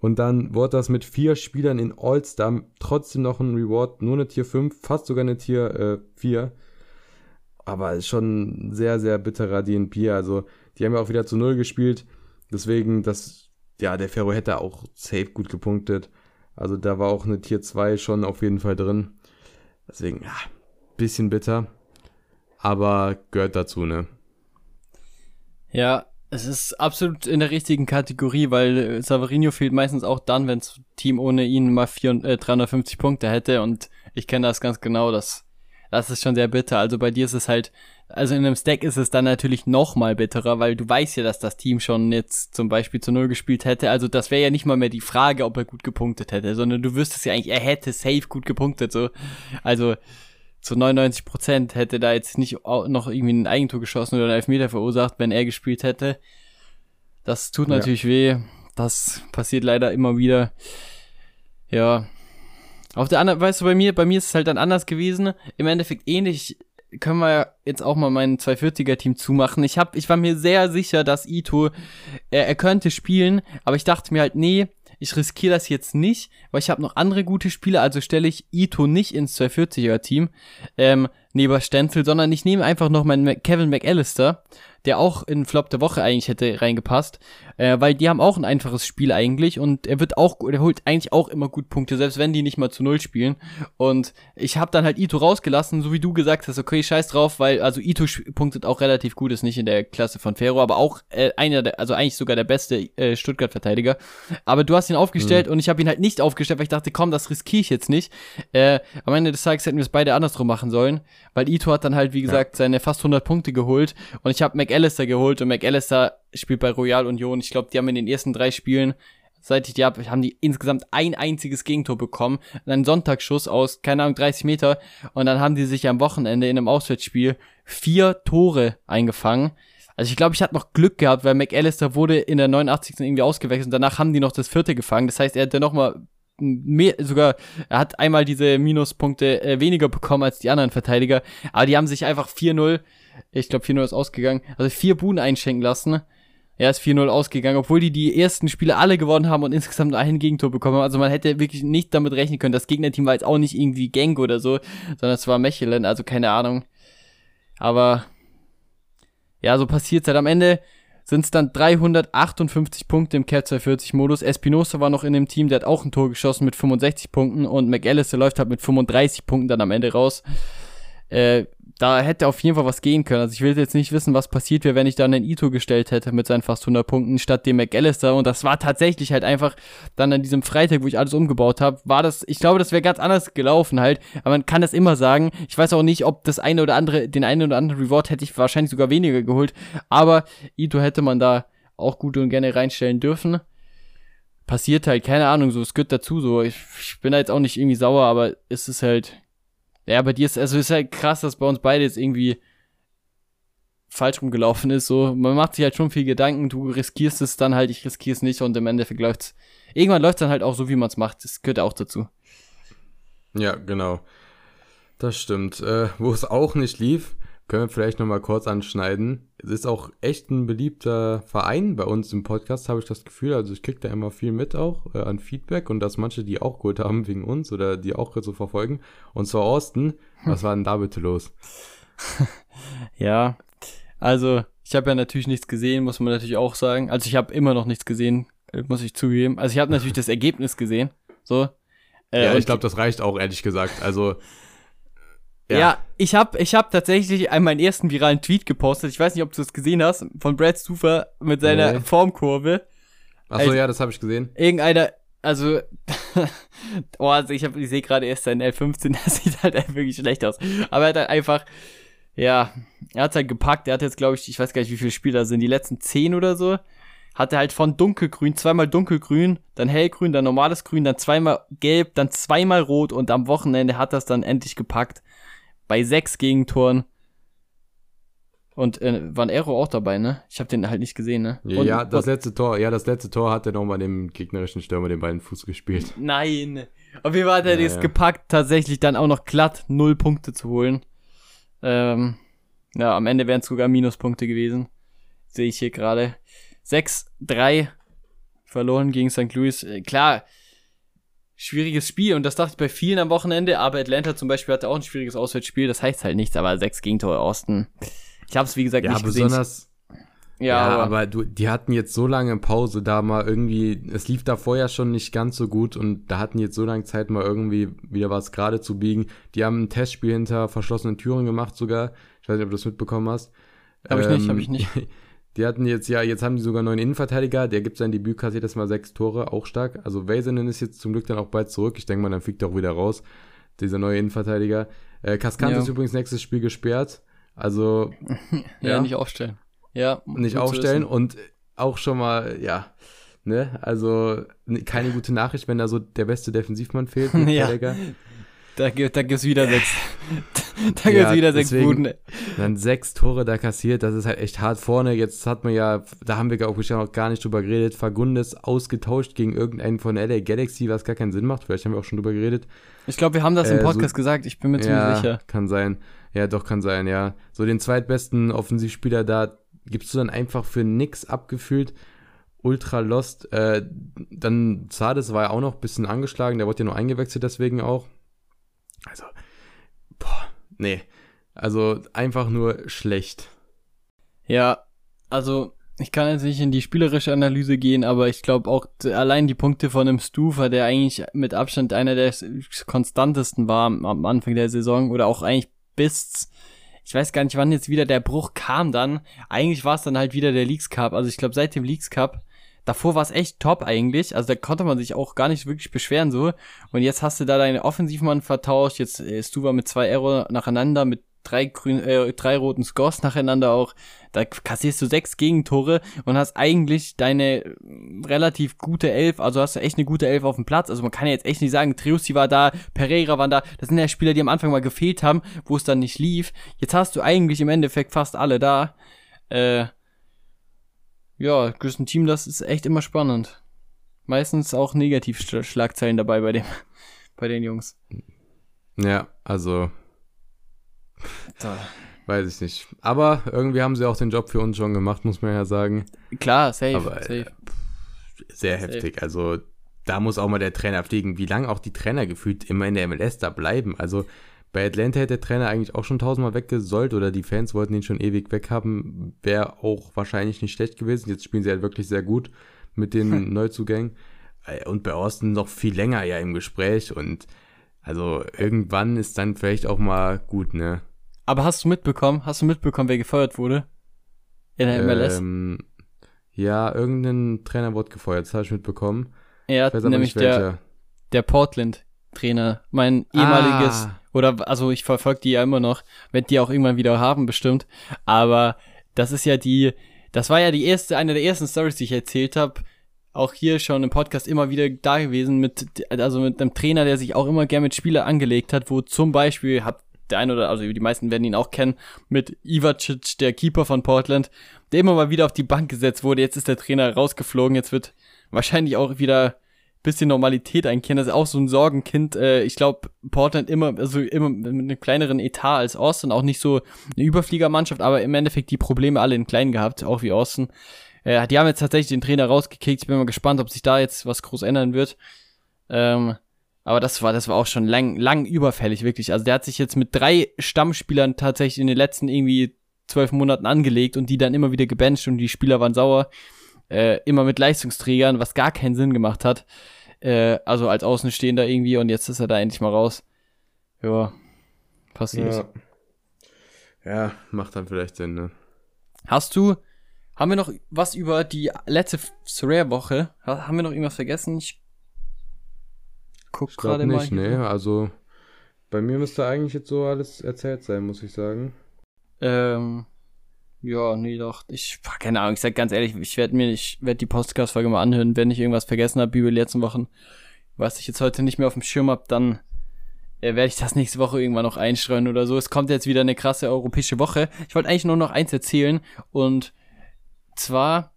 Und dann wurde das mit vier Spielern in All-Star trotzdem noch ein Reward, nur eine Tier 5, fast sogar eine Tier äh, 4. Aber ist schon ein sehr, sehr bitterer DNP. Also, die haben ja auch wieder zu Null gespielt. Deswegen, das, ja, der Ferro hätte auch safe gut gepunktet. Also, da war auch eine Tier 2 schon auf jeden Fall drin. Deswegen, ja, bisschen bitter. Aber gehört dazu, ne? Ja, es ist absolut in der richtigen Kategorie, weil äh, Savarino fehlt meistens auch dann, wenn das Team ohne ihn mal 4, äh, 350 Punkte hätte und ich kenne das ganz genau, das, das ist schon sehr bitter. Also bei dir ist es halt, also in einem Stack ist es dann natürlich noch mal bitterer, weil du weißt ja, dass das Team schon jetzt zum Beispiel zu Null gespielt hätte. Also das wäre ja nicht mal mehr die Frage, ob er gut gepunktet hätte, sondern du wüsstest ja eigentlich, er hätte safe gut gepunktet, so. Also, zu 99 Prozent hätte da jetzt nicht noch irgendwie ein Eigentor geschossen oder einen Elfmeter verursacht, wenn er gespielt hätte. Das tut natürlich ja. weh. Das passiert leider immer wieder. Ja. Auf der anderen, weißt du, bei mir, bei mir ist es halt dann anders gewesen. Im Endeffekt ähnlich können wir jetzt auch mal mein 240er Team zumachen. Ich hab, ich war mir sehr sicher, dass Ito, er, er könnte spielen, aber ich dachte mir halt, nee, ich riskiere das jetzt nicht, weil ich habe noch andere gute Spieler, also stelle ich Ito nicht ins 240er Team, ähm, neben Stenzel, sondern ich nehme einfach noch meinen Kevin McAllister, der auch in Flop der Woche eigentlich hätte reingepasst, äh, weil die haben auch ein einfaches Spiel eigentlich und er wird auch, er holt eigentlich auch immer gut Punkte, selbst wenn die nicht mal zu Null spielen. Und ich habe dann halt Ito rausgelassen, so wie du gesagt hast, okay, scheiß drauf, weil also Ito punktet auch relativ gut, ist nicht in der Klasse von Ferro, aber auch äh, einer der, also eigentlich sogar der beste äh, Stuttgart-Verteidiger. Aber du hast ihn aufgestellt mhm. und ich habe ihn halt nicht aufgestellt, weil ich dachte, komm, das riskiere ich jetzt nicht. Äh, am Ende des Tages hätten wir es beide andersrum machen sollen, weil Ito hat dann halt, wie gesagt, ja. seine fast 100 Punkte geholt und ich habe McAllister geholt und McAllister spielt bei Royal Union. Ich glaube, die haben in den ersten drei Spielen seit ich die habe, haben die insgesamt ein einziges Gegentor bekommen. Einen Sonntagsschuss aus, keine Ahnung, 30 Meter. Und dann haben die sich am Wochenende in einem Auswärtsspiel vier Tore eingefangen. Also ich glaube, ich hatte noch Glück gehabt, weil McAllister wurde in der 89. irgendwie ausgewechselt und danach haben die noch das vierte gefangen. Das heißt, er hätte nochmal mehr, sogar, er hat einmal diese Minuspunkte äh, weniger bekommen als die anderen Verteidiger. Aber die haben sich einfach 4-0, ich glaube 4-0 ist ausgegangen, also vier Buden einschenken lassen. Er ist 4-0 ausgegangen, obwohl die die ersten Spiele alle gewonnen haben und insgesamt ein Gegentor bekommen haben. Also man hätte wirklich nicht damit rechnen können. Das Gegnerteam war jetzt auch nicht irgendwie Genk oder so, sondern es war Mechelen, also keine Ahnung. Aber ja, so passiert es halt. Am Ende sind es dann 358 Punkte im Cap 240 Modus. Espinosa war noch in dem Team, der hat auch ein Tor geschossen mit 65 Punkten und McAllister läuft halt mit 35 Punkten dann am Ende raus. Äh, da hätte auf jeden Fall was gehen können. Also ich will jetzt nicht wissen, was passiert wäre, wenn ich dann einen Ito gestellt hätte mit seinen fast 100 Punkten statt dem McAllister. Und das war tatsächlich halt einfach dann an diesem Freitag, wo ich alles umgebaut habe, war das, ich glaube, das wäre ganz anders gelaufen halt. Aber man kann das immer sagen. Ich weiß auch nicht, ob das eine oder andere, den einen oder anderen Reward hätte ich wahrscheinlich sogar weniger geholt. Aber Ito hätte man da auch gut und gerne reinstellen dürfen. Passiert halt, keine Ahnung, so, es gehört dazu, so. Ich, ich bin da jetzt auch nicht irgendwie sauer, aber es ist halt, ja, bei dir ist, also ist halt krass, dass bei uns beide jetzt irgendwie falsch rumgelaufen ist. So, man macht sich halt schon viel Gedanken, du riskierst es dann halt, ich riskiere es nicht und im Endeffekt läuft's. Irgendwann läuft's dann halt auch so, wie man es macht. Das gehört auch dazu. Ja, genau. Das stimmt. Äh, wo es auch nicht lief, können wir vielleicht nochmal kurz anschneiden. Es ist auch echt ein beliebter Verein bei uns im Podcast, habe ich das Gefühl. Also ich kriege da immer viel mit auch äh, an Feedback und dass manche die auch geholt haben wegen uns oder die auch so verfolgen. Und zwar Austin. Was war denn da bitte los? ja, also ich habe ja natürlich nichts gesehen, muss man natürlich auch sagen. Also ich habe immer noch nichts gesehen, äh, muss ich zugeben. Also ich habe natürlich das Ergebnis gesehen. So. Äh, ja, ich glaube, das reicht auch, ehrlich gesagt. Also ja, ja ich habe ich hab tatsächlich meinen ersten viralen Tweet gepostet. Ich weiß nicht, ob du das gesehen hast, von Brad Stufer mit seiner nee. Formkurve. Achso, also, ja, das habe ich gesehen. Irgendeiner, also, oh, also ich, hab, ich sehe gerade erst seinen L15, das sieht halt wirklich schlecht aus. Aber er hat halt einfach, ja, er hat halt gepackt. Er hat jetzt, glaube ich, ich weiß gar nicht, wie viele Spieler sind, die letzten zehn oder so. Hat er halt von dunkelgrün, zweimal dunkelgrün, dann hellgrün, dann normales Grün, dann zweimal gelb, dann zweimal rot und am Wochenende hat er es dann endlich gepackt bei sechs Gegentoren. Und äh, war ein Aero auch dabei, ne? Ich habe den halt nicht gesehen, ne? Und, ja, das letzte Tor, ja, das letzte Tor hat er nochmal dem gegnerischen Stürmer den beiden Fuß gespielt. Nein. Auf jeden Fall hat er ja, das gepackt, tatsächlich dann auch noch glatt null Punkte zu holen. Ähm, ja, am Ende wären es sogar Minuspunkte gewesen. Sehe ich hier gerade. 6-3 verloren gegen St. Louis. Äh, klar, schwieriges Spiel und das dachte ich bei vielen am Wochenende, aber Atlanta zum Beispiel hatte auch ein schwieriges Auswärtsspiel, das heißt halt nichts, aber sechs Gegentore Osten. Ich habe es wie gesagt ja, nicht besonders, gesehen. Ja, ja aber, aber du, die hatten jetzt so lange Pause da mal irgendwie, es lief da vorher schon nicht ganz so gut und da hatten jetzt so lange Zeit mal irgendwie wieder was gerade zu biegen. Die haben ein Testspiel hinter verschlossenen Türen gemacht sogar. Ich weiß nicht, ob du das mitbekommen hast. Habe ich ähm, nicht, habe ich nicht. Die hatten jetzt, ja, jetzt haben die sogar neuen Innenverteidiger. Der gibt sein Debüt, kassiert das mal sechs Tore, auch stark. Also Weisenen ist jetzt zum Glück dann auch bald zurück. Ich denke mal, dann fliegt er auch wieder raus, dieser neue Innenverteidiger. Äh, Kaskant ja. ist übrigens nächstes Spiel gesperrt. Also. ja, ja, nicht aufstellen. Ja. Nicht aufstellen und auch schon mal, ja. Ne, also keine gute Nachricht, wenn da so der beste Defensivmann fehlt. ja. Da, gibt, da gibt's wieder sechs. da gibt's ja, wieder sechs Buden. Dann sechs Tore da kassiert, das ist halt echt hart vorne. Jetzt hat man ja, da haben wir auch noch gar nicht drüber geredet, Fagundes ausgetauscht gegen irgendeinen von LA Galaxy, was gar keinen Sinn macht. Vielleicht haben wir auch schon drüber geredet. Ich glaube, wir haben das äh, im Podcast so, gesagt, ich bin mir ziemlich ja, sicher. Kann sein. Ja, doch, kann sein, ja. So den zweitbesten Offensivspieler da gibst du dann einfach für nix abgefühlt ultra lost. Äh, dann Zades war ja auch noch ein bisschen angeschlagen, der wurde ja nur eingewechselt deswegen auch. Also, boah, nee. Also einfach nur schlecht. Ja, Also, ich kann jetzt nicht in die spielerische Analyse gehen, aber ich glaube auch allein die Punkte von einem Stufer, der eigentlich mit Abstand einer der konstantesten war am Anfang der Saison oder auch eigentlich bis ich weiß gar nicht, wann jetzt wieder der Bruch kam dann. Eigentlich war es dann halt wieder der Leagues Cup. Also ich glaube, seit dem Leagues Cup, davor war es echt top eigentlich. Also da konnte man sich auch gar nicht wirklich beschweren so. Und jetzt hast du da deine Offensivmann vertauscht. Jetzt ist Stuva mit zwei Error nacheinander, mit drei grün, äh, drei roten Scores nacheinander auch. Da kassierst du sechs Gegentore und hast eigentlich deine äh, relativ gute Elf, also hast du echt eine gute Elf auf dem Platz. Also man kann ja jetzt echt nicht sagen, Triussi war da, Pereira waren da. Das sind ja Spieler, die am Anfang mal gefehlt haben, wo es dann nicht lief. Jetzt hast du eigentlich im Endeffekt fast alle da. Äh, ja, ist ein Team, das ist echt immer spannend. Meistens auch Negativschlagzeilen dabei bei dem, bei den Jungs. Ja, also Weiß ich nicht. Aber irgendwie haben sie auch den Job für uns schon gemacht, muss man ja sagen. Klar, safe. Aber, safe. Äh, sehr safe. heftig. Also da muss auch mal der Trainer fliegen. Wie lange auch die Trainer gefühlt immer in der MLS da bleiben. Also bei Atlanta hätte der Trainer eigentlich auch schon tausendmal weggesollt oder die Fans wollten ihn schon ewig weghaben. Wäre auch wahrscheinlich nicht schlecht gewesen. Jetzt spielen sie halt wirklich sehr gut mit den hm. Neuzugängen. Äh, und bei Austin noch viel länger ja im Gespräch. Und also irgendwann ist dann vielleicht auch mal gut, ne? Aber hast du mitbekommen, hast du mitbekommen, wer gefeuert wurde? In der MLS? Ähm, ja, irgendein Trainer wurde gefeuert, das habe ich mitbekommen. Hat nämlich der, der Portland-Trainer, mein ehemaliges, ah. Oder also ich verfolge die ja immer noch, werde die auch irgendwann wieder haben, bestimmt. Aber das ist ja die, das war ja die erste, eine der ersten Stories, die ich erzählt habe. Auch hier schon im Podcast immer wieder da gewesen mit, also mit einem Trainer, der sich auch immer gern mit Spieler angelegt hat, wo zum Beispiel, hat der eine oder also die meisten werden ihn auch kennen, mit Ivacic, der Keeper von Portland, der immer mal wieder auf die Bank gesetzt wurde. Jetzt ist der Trainer rausgeflogen. Jetzt wird wahrscheinlich auch wieder bisschen Normalität einkehren. Das ist auch so ein Sorgenkind. Äh, ich glaube, Portland immer, also immer mit einem kleineren Etat als Austin, auch nicht so eine Überfliegermannschaft, aber im Endeffekt die Probleme alle in klein gehabt, auch wie Austin. Äh, die haben jetzt tatsächlich den Trainer rausgekickt. Ich bin mal gespannt, ob sich da jetzt was groß ändern wird. Ähm, aber das war, das war auch schon lang, lang überfällig, wirklich. Also der hat sich jetzt mit drei Stammspielern tatsächlich in den letzten irgendwie zwölf Monaten angelegt und die dann immer wieder gebencht und die Spieler waren sauer. Äh, immer mit Leistungsträgern, was gar keinen Sinn gemacht hat. Äh, also als Außenstehender irgendwie und jetzt ist er da endlich mal raus. Ja, passiert. Ja. ja, macht dann vielleicht Sinn, ne? Hast du, haben wir noch was über die letzte Surreal-Woche? Haben wir noch irgendwas vergessen? Ich guck gerade mal. Nicht, nee, also bei mir müsste eigentlich jetzt so alles erzählt sein, muss ich sagen. Ähm, ja, nee, doch. Ich, keine Ahnung, ich sag ganz ehrlich, ich werde mir, ich werde die Podcast-Folge mal anhören, wenn ich irgendwas vergessen habe, über die letzten Wochen. Was ich jetzt heute nicht mehr auf dem Schirm habe, dann äh, werde ich das nächste Woche irgendwann noch einstreuen oder so. Es kommt jetzt wieder eine krasse europäische Woche. Ich wollte eigentlich nur noch eins erzählen und zwar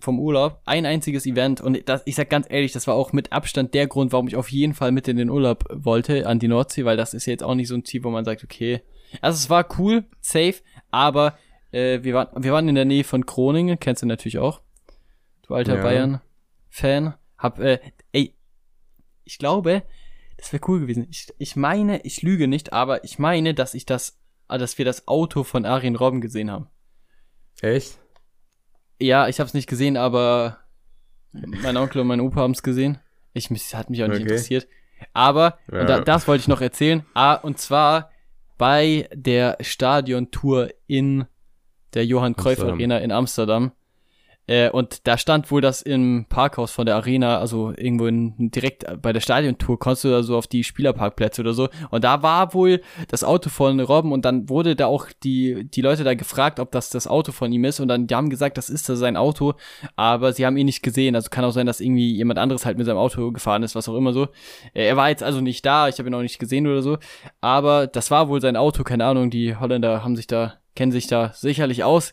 vom Urlaub ein einziges Event und das, ich sag ganz ehrlich, das war auch mit Abstand der Grund, warum ich auf jeden Fall mit in den Urlaub wollte an die Nordsee, weil das ist jetzt auch nicht so ein Ziel, wo man sagt, okay, also es war cool, safe, aber äh, wir, waren, wir waren in der Nähe von Groningen, kennst du natürlich auch, du alter ja. Bayern-Fan, hab, äh, ey, ich glaube, das wäre cool gewesen. Ich, ich meine, ich lüge nicht, aber ich meine, dass ich das, dass wir das Auto von Arjen Robben gesehen haben. Echt? Ja, ich habe es nicht gesehen, aber mein Onkel und mein Opa haben es gesehen. Ich mich hat mich auch nicht okay. interessiert. Aber ja. da, das wollte ich noch erzählen. Ah, und zwar bei der Stadiontour in der Johann Cruyff Arena in Amsterdam. Äh, und da stand wohl das im Parkhaus von der Arena, also irgendwo in, direkt bei der Stadiontour, konntest du da so auf die Spielerparkplätze oder so. Und da war wohl das Auto von Robben und dann wurde da auch die, die Leute da gefragt, ob das das Auto von ihm ist. Und dann, die haben gesagt, das ist sein Auto, aber sie haben ihn nicht gesehen. Also kann auch sein, dass irgendwie jemand anderes halt mit seinem Auto gefahren ist, was auch immer so. Äh, er war jetzt also nicht da, ich habe ihn auch nicht gesehen oder so. Aber das war wohl sein Auto, keine Ahnung. Die Holländer haben sich da kennen sich da sicherlich aus.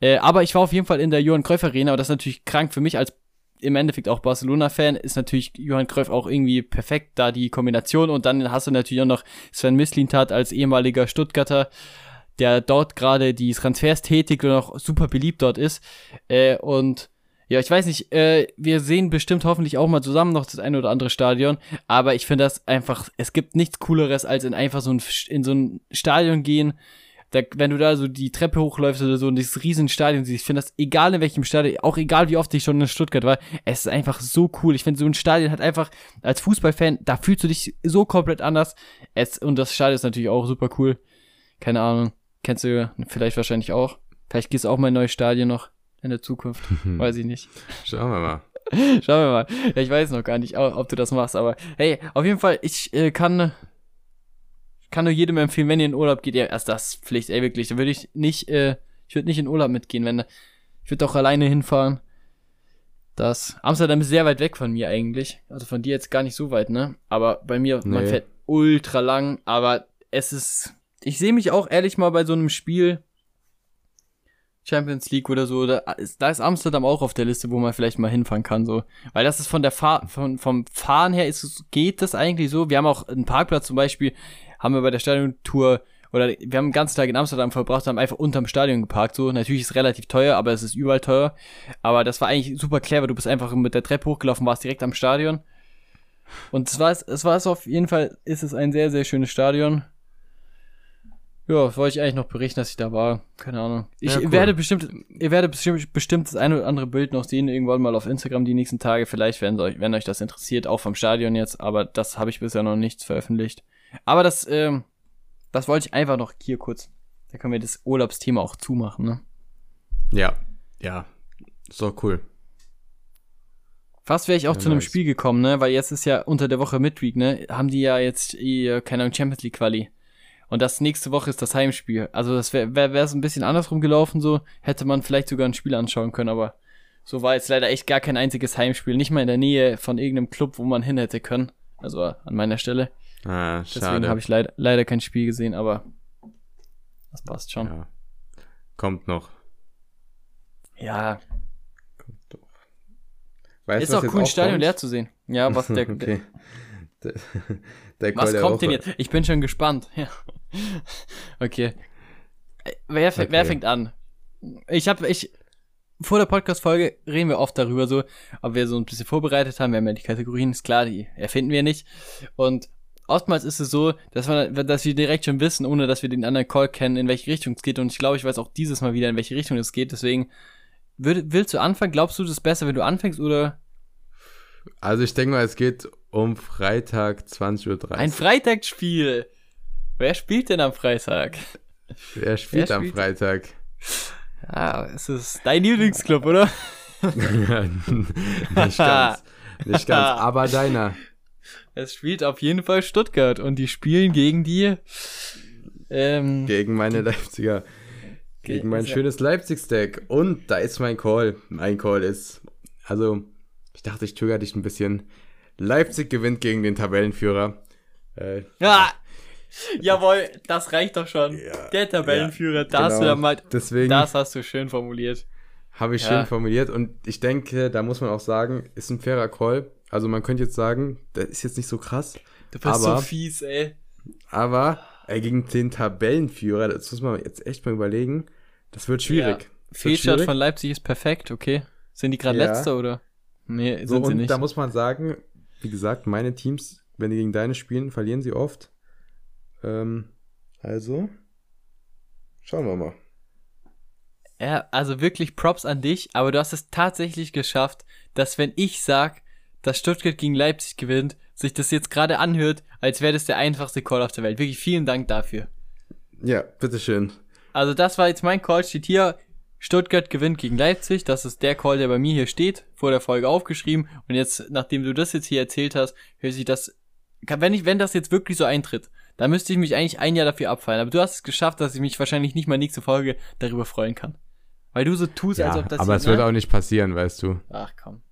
Äh, aber ich war auf jeden Fall in der Johann Cruyff Arena und das ist natürlich krank für mich als im Endeffekt auch Barcelona-Fan, ist natürlich Johann Cruyff auch irgendwie perfekt da die Kombination und dann hast du natürlich auch noch Sven Mislintat als ehemaliger Stuttgarter, der dort gerade die Transfers tätigt und auch super beliebt dort ist. Äh, und ja, ich weiß nicht, äh, wir sehen bestimmt hoffentlich auch mal zusammen noch das eine oder andere Stadion, aber ich finde das einfach, es gibt nichts cooleres als in einfach so ein, in so ein Stadion gehen, der, wenn du da so die Treppe hochläufst oder so und dieses Riesenstadion siehst, ich finde das egal in welchem Stadion, auch egal wie oft ich schon in Stuttgart war, es ist einfach so cool. Ich finde so ein Stadion hat einfach als Fußballfan, da fühlst du dich so komplett anders. Es, und das Stadion ist natürlich auch super cool. Keine Ahnung, kennst du vielleicht wahrscheinlich auch. Vielleicht gehst du auch mal in ein neues Stadion noch in der Zukunft, weiß ich nicht. Schauen wir mal. Schauen wir mal. Ja, ich weiß noch gar nicht, ob du das machst, aber hey, auf jeden Fall, ich äh, kann kann nur jedem empfehlen, wenn ihr in Urlaub geht, ja, erst das Pflicht, ey, wirklich. Da würde ich nicht, äh, ich würde nicht in Urlaub mitgehen, wenn, ich würde auch alleine hinfahren. Das, Amsterdam ist sehr weit weg von mir eigentlich. Also von dir jetzt gar nicht so weit, ne? Aber bei mir, nee. man fährt ultra lang, aber es ist, ich sehe mich auch ehrlich mal bei so einem Spiel, Champions League oder so, da ist, da ist Amsterdam auch auf der Liste, wo man vielleicht mal hinfahren kann, so. Weil das ist von der Fahr von, vom Fahren her ist, geht das eigentlich so. Wir haben auch einen Parkplatz zum Beispiel, haben wir bei der Stadiontour oder wir haben den ganzen Tag in Amsterdam verbracht, haben einfach unterm Stadion geparkt. So, natürlich ist es relativ teuer, aber es ist überall teuer. Aber das war eigentlich super clever. Du bist einfach mit der Treppe hochgelaufen, warst direkt am Stadion. Und es war es, es war es auf jeden Fall, ist es ein sehr, sehr schönes Stadion. Ja, wollte ich eigentlich noch berichten, dass ich da war. Keine Ahnung. Ich ja, cool. werde bestimmt, ihr werdet bestimmt, bestimmt das eine oder andere Bild noch sehen, irgendwann mal auf Instagram die nächsten Tage. Vielleicht, wenn euch, wenn euch das interessiert, auch vom Stadion jetzt. Aber das habe ich bisher noch nichts veröffentlicht. Aber das, ähm, das wollte ich einfach noch hier kurz. Da können wir das Urlaubsthema auch zumachen, ne? Ja, ja. So cool. Fast wäre ich auch ja, zu einem nice. Spiel gekommen, ne? Weil jetzt ist ja unter der Woche Midweek, ne? Haben die ja jetzt, ihr, keine Ahnung, Champions League Quali. Und das nächste Woche ist das Heimspiel. Also das wäre wär, wär ein bisschen andersrum gelaufen, so. Hätte man vielleicht sogar ein Spiel anschauen können, aber so war jetzt leider echt gar kein einziges Heimspiel. Nicht mal in der Nähe von irgendeinem Club, wo man hin hätte können. Also an meiner Stelle. Ah, schade. Deswegen habe ich leid, leider kein Spiel gesehen, aber das passt schon. Ja. Kommt noch. Ja. Kommt doch. Weißt, ist auch cool, ein Stadion kommt? leer zu sehen. Ja, was der. okay. Der, der was kommt denn jetzt? Ich bin schon gespannt. Ja. Okay. Wer, okay. wer fängt an? Ich habe, ich, vor der Podcast-Folge reden wir oft darüber, so, ob wir so ein bisschen vorbereitet haben. Wir haben ja die Kategorien, ist klar, die erfinden wir nicht. Und oftmals ist es so, dass, wir, dass wir direkt schon wissen, ohne dass wir den anderen Call kennen, in welche Richtung es geht. Und ich glaube, ich weiß auch dieses Mal wieder, in welche Richtung es geht. Deswegen, würd, willst du anfangen? Glaubst du, das ist besser, wenn du anfängst oder? Also ich denke mal, es geht um Freitag 20.30 Uhr. Ein Freitagsspiel. Wer spielt denn am Freitag? Wer spielt, Wer spielt am Freitag? Ja, es ist dein Lieblingsclub, oder? nicht ganz. Nicht ganz, aber deiner. Es spielt auf jeden Fall Stuttgart und die spielen gegen die. Ähm, gegen meine Leipziger. Gegen mein schönes Leipzig-Stack. Und da ist mein Call. Mein Call ist. Also, ich dachte, ich zögere dich ein bisschen. Leipzig gewinnt gegen den Tabellenführer. Äh, ja. Jawohl, das reicht doch schon. Ja, Der Tabellenführer, ja, das, genau. hast du ja mal, Deswegen das hast du schön formuliert. Habe ich ja. schön formuliert und ich denke, da muss man auch sagen, ist ein fairer Call. Also man könnte jetzt sagen, das ist jetzt nicht so krass. Du bist aber, so fies, ey. Aber ey, gegen den Tabellenführer, das muss man jetzt echt mal überlegen, das wird schwierig. Ja. Fehlstart von Leipzig ist perfekt, okay. Sind die gerade ja. letzter oder? Nee, sind so, sie nicht. Da muss man sagen, wie gesagt, meine Teams, wenn die gegen deine spielen, verlieren sie oft. Ähm, also, schauen wir mal. Ja, also wirklich Props an dich, aber du hast es tatsächlich geschafft, dass wenn ich sag, dass Stuttgart gegen Leipzig gewinnt, sich das jetzt gerade anhört, als wäre das der einfachste Call auf der Welt. Wirklich vielen Dank dafür. Ja, bitteschön. Also das war jetzt mein Call, steht hier, Stuttgart gewinnt gegen Leipzig. Das ist der Call, der bei mir hier steht, vor der Folge aufgeschrieben. Und jetzt, nachdem du das jetzt hier erzählt hast, hört sich das, wenn ich, wenn das jetzt wirklich so eintritt, dann müsste ich mich eigentlich ein Jahr dafür abfallen. Aber du hast es geschafft, dass ich mich wahrscheinlich nicht mal nächste Folge darüber freuen kann. Weil du so tust, ja, als ob das. Aber es wird ne? auch nicht passieren, weißt du. Ach komm.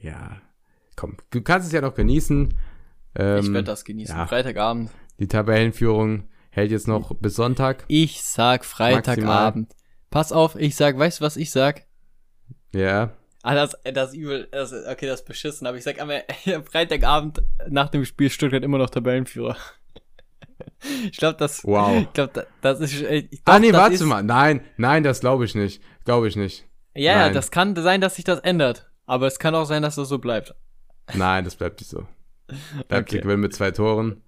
Ja, komm, du kannst es ja noch genießen. Ähm, ich werde das genießen. Ja. Freitagabend. Die Tabellenführung hält jetzt noch bis Sonntag. Ich sag Freitagabend. Maximal. Pass auf, ich sag, weißt du, was ich sag? Ja. Ah, das, das übel, das, okay, das ist beschissen, aber ich sag einmal, Freitagabend nach dem Spiel Stuttgart immer noch Tabellenführer. Ich glaube, das. Wow. Ich glaube, das ist. Glaub, ah, nee, warte mal. Nein, nein, das glaube ich nicht. Glaube ich nicht. Ja, ja, das kann sein, dass sich das ändert. Aber es kann auch sein, dass das so bleibt. Nein, das bleibt nicht so. Leipzig okay. gewinnt mit zwei Toren.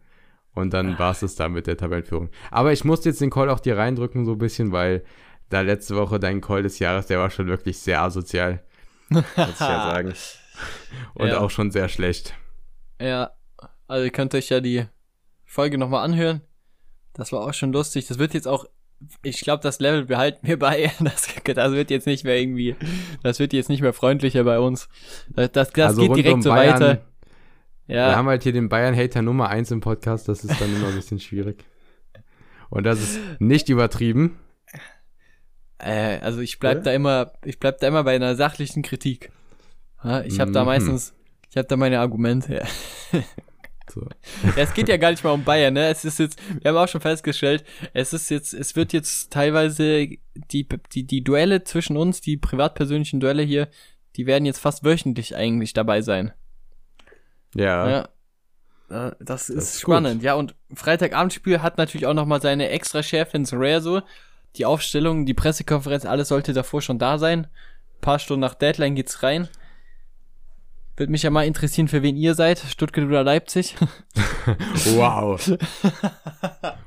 Und dann war es das da mit der Tabellenführung. Aber ich musste jetzt den Call auch dir reindrücken, so ein bisschen, weil da letzte Woche dein Call des Jahres, der war schon wirklich sehr asozial. Muss ich ja sagen. Und Ja. auch schon sehr schlecht. Ja, also ihr könnt euch ja die Folge nochmal anhören. Das war auch schon lustig. Das wird jetzt auch, ich glaube, das Level behalten wir bei. Das, das wird jetzt nicht mehr irgendwie, das wird jetzt nicht mehr freundlicher bei uns. Das, das, das also geht rund direkt um so Bayern, weiter. Wir Ja, haben halt hier den Bayern-Hater Nummer 1 im Podcast, das ist dann immer ein bisschen schwierig. Und das ist nicht übertrieben. äh, also ich bleib Oder? da immer, ich bleib da immer bei einer sachlichen Kritik. Ja, ich habe da Mhm. meistens, ich habe da meine Argumente. So. Ja, es geht ja gar nicht mal um Bayern, ne? Es ist jetzt, wir haben auch schon festgestellt, es ist jetzt, es wird jetzt teilweise die, die, die Duelle zwischen uns, die privatpersönlichen Duelle hier, die werden jetzt fast wöchentlich eigentlich dabei sein. Ja. Ja. Das ist, ist spannend, ja. Und Freitagabendspiel hat natürlich auch nochmal seine extra Schärfe ins Rare so. Die Aufstellung, die Pressekonferenz, alles sollte davor schon da sein. Ein paar Stunden nach Deadline geht's rein. Würde mich ja mal interessieren, für wen ihr seid, Stuttgart oder Leipzig. Wow.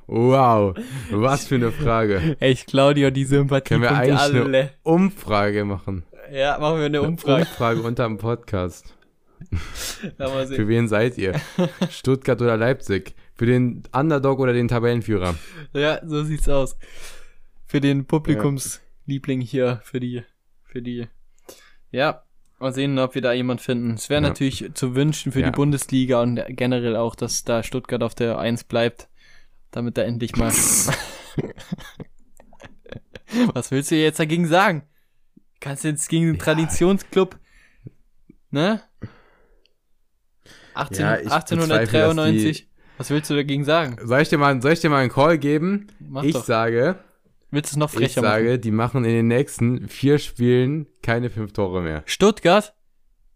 wow. Was für eine Frage. Echt, Claudio, die Sympathie Können wir eigentlich alle. eine Umfrage machen? Ja, machen wir eine Eine Umfrage. Umfrage unter dem Podcast. Mal sehen. Für wen seid ihr? Stuttgart oder Leipzig? Für den Underdog oder den Tabellenführer? Ja, so sieht's aus. Für den Publikumsliebling hier, für die, für die. Ja, mal sehen, ob wir da jemand finden. Es wäre Ja. natürlich zu wünschen für Ja. die Bundesliga und generell auch, dass da Stuttgart auf der 1 bleibt, damit da endlich mal. Was willst du jetzt dagegen sagen? Kannst du jetzt gegen den Traditionsclub, ne? 18, Ja, ich 1893. Was willst du dagegen sagen? Soll ich dir mal, soll ich dir mal einen Call geben? Mach ich doch. sage, Willst du es noch ich frecher sage, machen? die machen in den nächsten vier Spielen keine fünf Tore mehr. Stuttgart?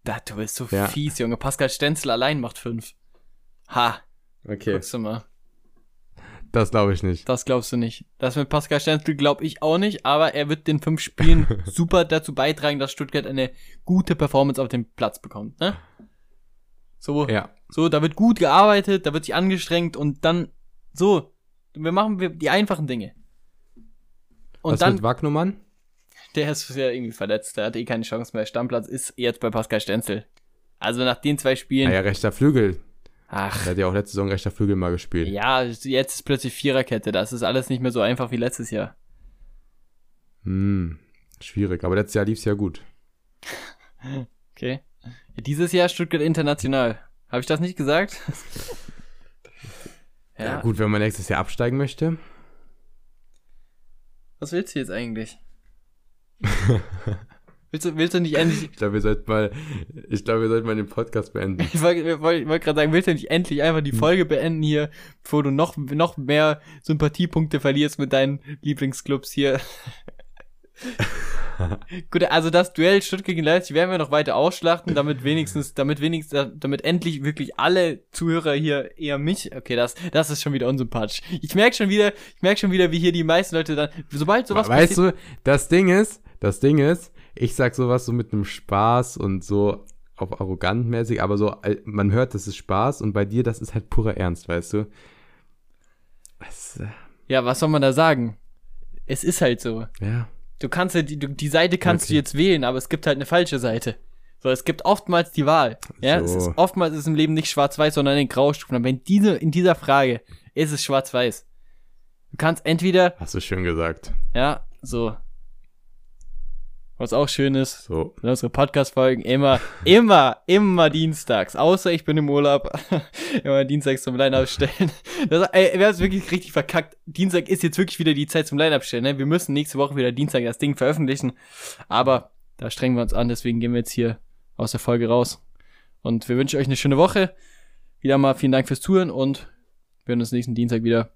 Da, du bist so Ja. fies, Junge. Pascal Stenzel allein macht fünf. Ha, Okay, guckst du mal. das glaube ich nicht. Das glaubst du nicht. Das mit Pascal Stenzel glaube ich auch nicht, aber er wird den fünf Spielen super dazu beitragen, dass Stuttgart eine gute Performance auf dem Platz bekommt, ne? So, Ja, so, da wird gut gearbeitet, da wird sich angestrengt und dann, so, wir machen wir die einfachen Dinge. Und was dann, mit Wagnumann? der ist ja irgendwie verletzt, der hat eh keine Chance mehr. Stammplatz ist jetzt bei Pascal Stenzel. Also nach den zwei Spielen, Ah ja, rechter Flügel. ach, Der hat ja auch letzte Saison rechter Flügel mal gespielt. Ja, jetzt ist plötzlich Viererkette. Das ist alles nicht mehr so einfach wie letztes Jahr. Hm, schwierig, aber letztes Jahr lief es ja gut. Okay. Dieses Jahr Stuttgart International. Habe ich das nicht gesagt? Ja. gut, wenn man nächstes Jahr absteigen möchte. Was willst du jetzt eigentlich? willst, du, willst du nicht endlich. Ich glaube, wir sollten mal, ich glaube, wir sollten mal den Podcast beenden. Ich wollte wollt, wollt gerade sagen, willst du nicht endlich einfach die Folge beenden hier, bevor du noch, noch mehr Sympathiepunkte verlierst mit deinen Lieblingsclubs hier? Gut, also das Duell Stuttgart gegen Leipzig werden wir noch weiter ausschlachten, damit wenigstens, damit wenigstens, damit endlich wirklich alle Zuhörer hier eher mich, okay, das, das ist schon wieder unsympathisch. Ich merke schon wieder, ich merke schon wieder, wie hier die meisten Leute dann, sobald sowas weißt du, das Ding ist, das Ding ist, ich sag sowas so mit einem Spaß und so auf arrogant mäßig, aber so, man hört, das ist Spaß und bei dir, das ist halt purer Ernst, weißt du? Was, äh, ja, was soll man da sagen? Es ist halt so. ja. Du kannst ja, die, du, die Seite kannst du Okay. jetzt wählen, aber es gibt halt eine falsche Seite. So, es gibt oftmals die Wahl. Ja, es So. ist, oftmals ist im Leben nicht schwarz-weiß, sondern in Graustufen. Aber in, diese, in dieser Frage ist es schwarz-weiß. Du kannst entweder, Hast du schön gesagt. ja, so. Was auch schön ist, So. unsere Podcast-Folgen immer, immer, immer dienstags. Außer ich bin im Urlaub. immer dienstags zum Line-Up stellen. Das, ey, wir haben es wirklich richtig verkackt. Dienstag ist jetzt wirklich wieder die Zeit zum Line-Up stellen. Ne? Wir müssen nächste Woche wieder Dienstag das Ding veröffentlichen. Aber da strengen wir uns an, deswegen gehen wir jetzt hier aus der Folge raus. Und wir wünschen euch eine schöne Woche. Wieder mal vielen Dank fürs Zuhören und wir hören uns nächsten Dienstag wieder.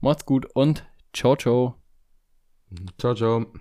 Macht's gut und ciao, ciao. Ciao, ciao.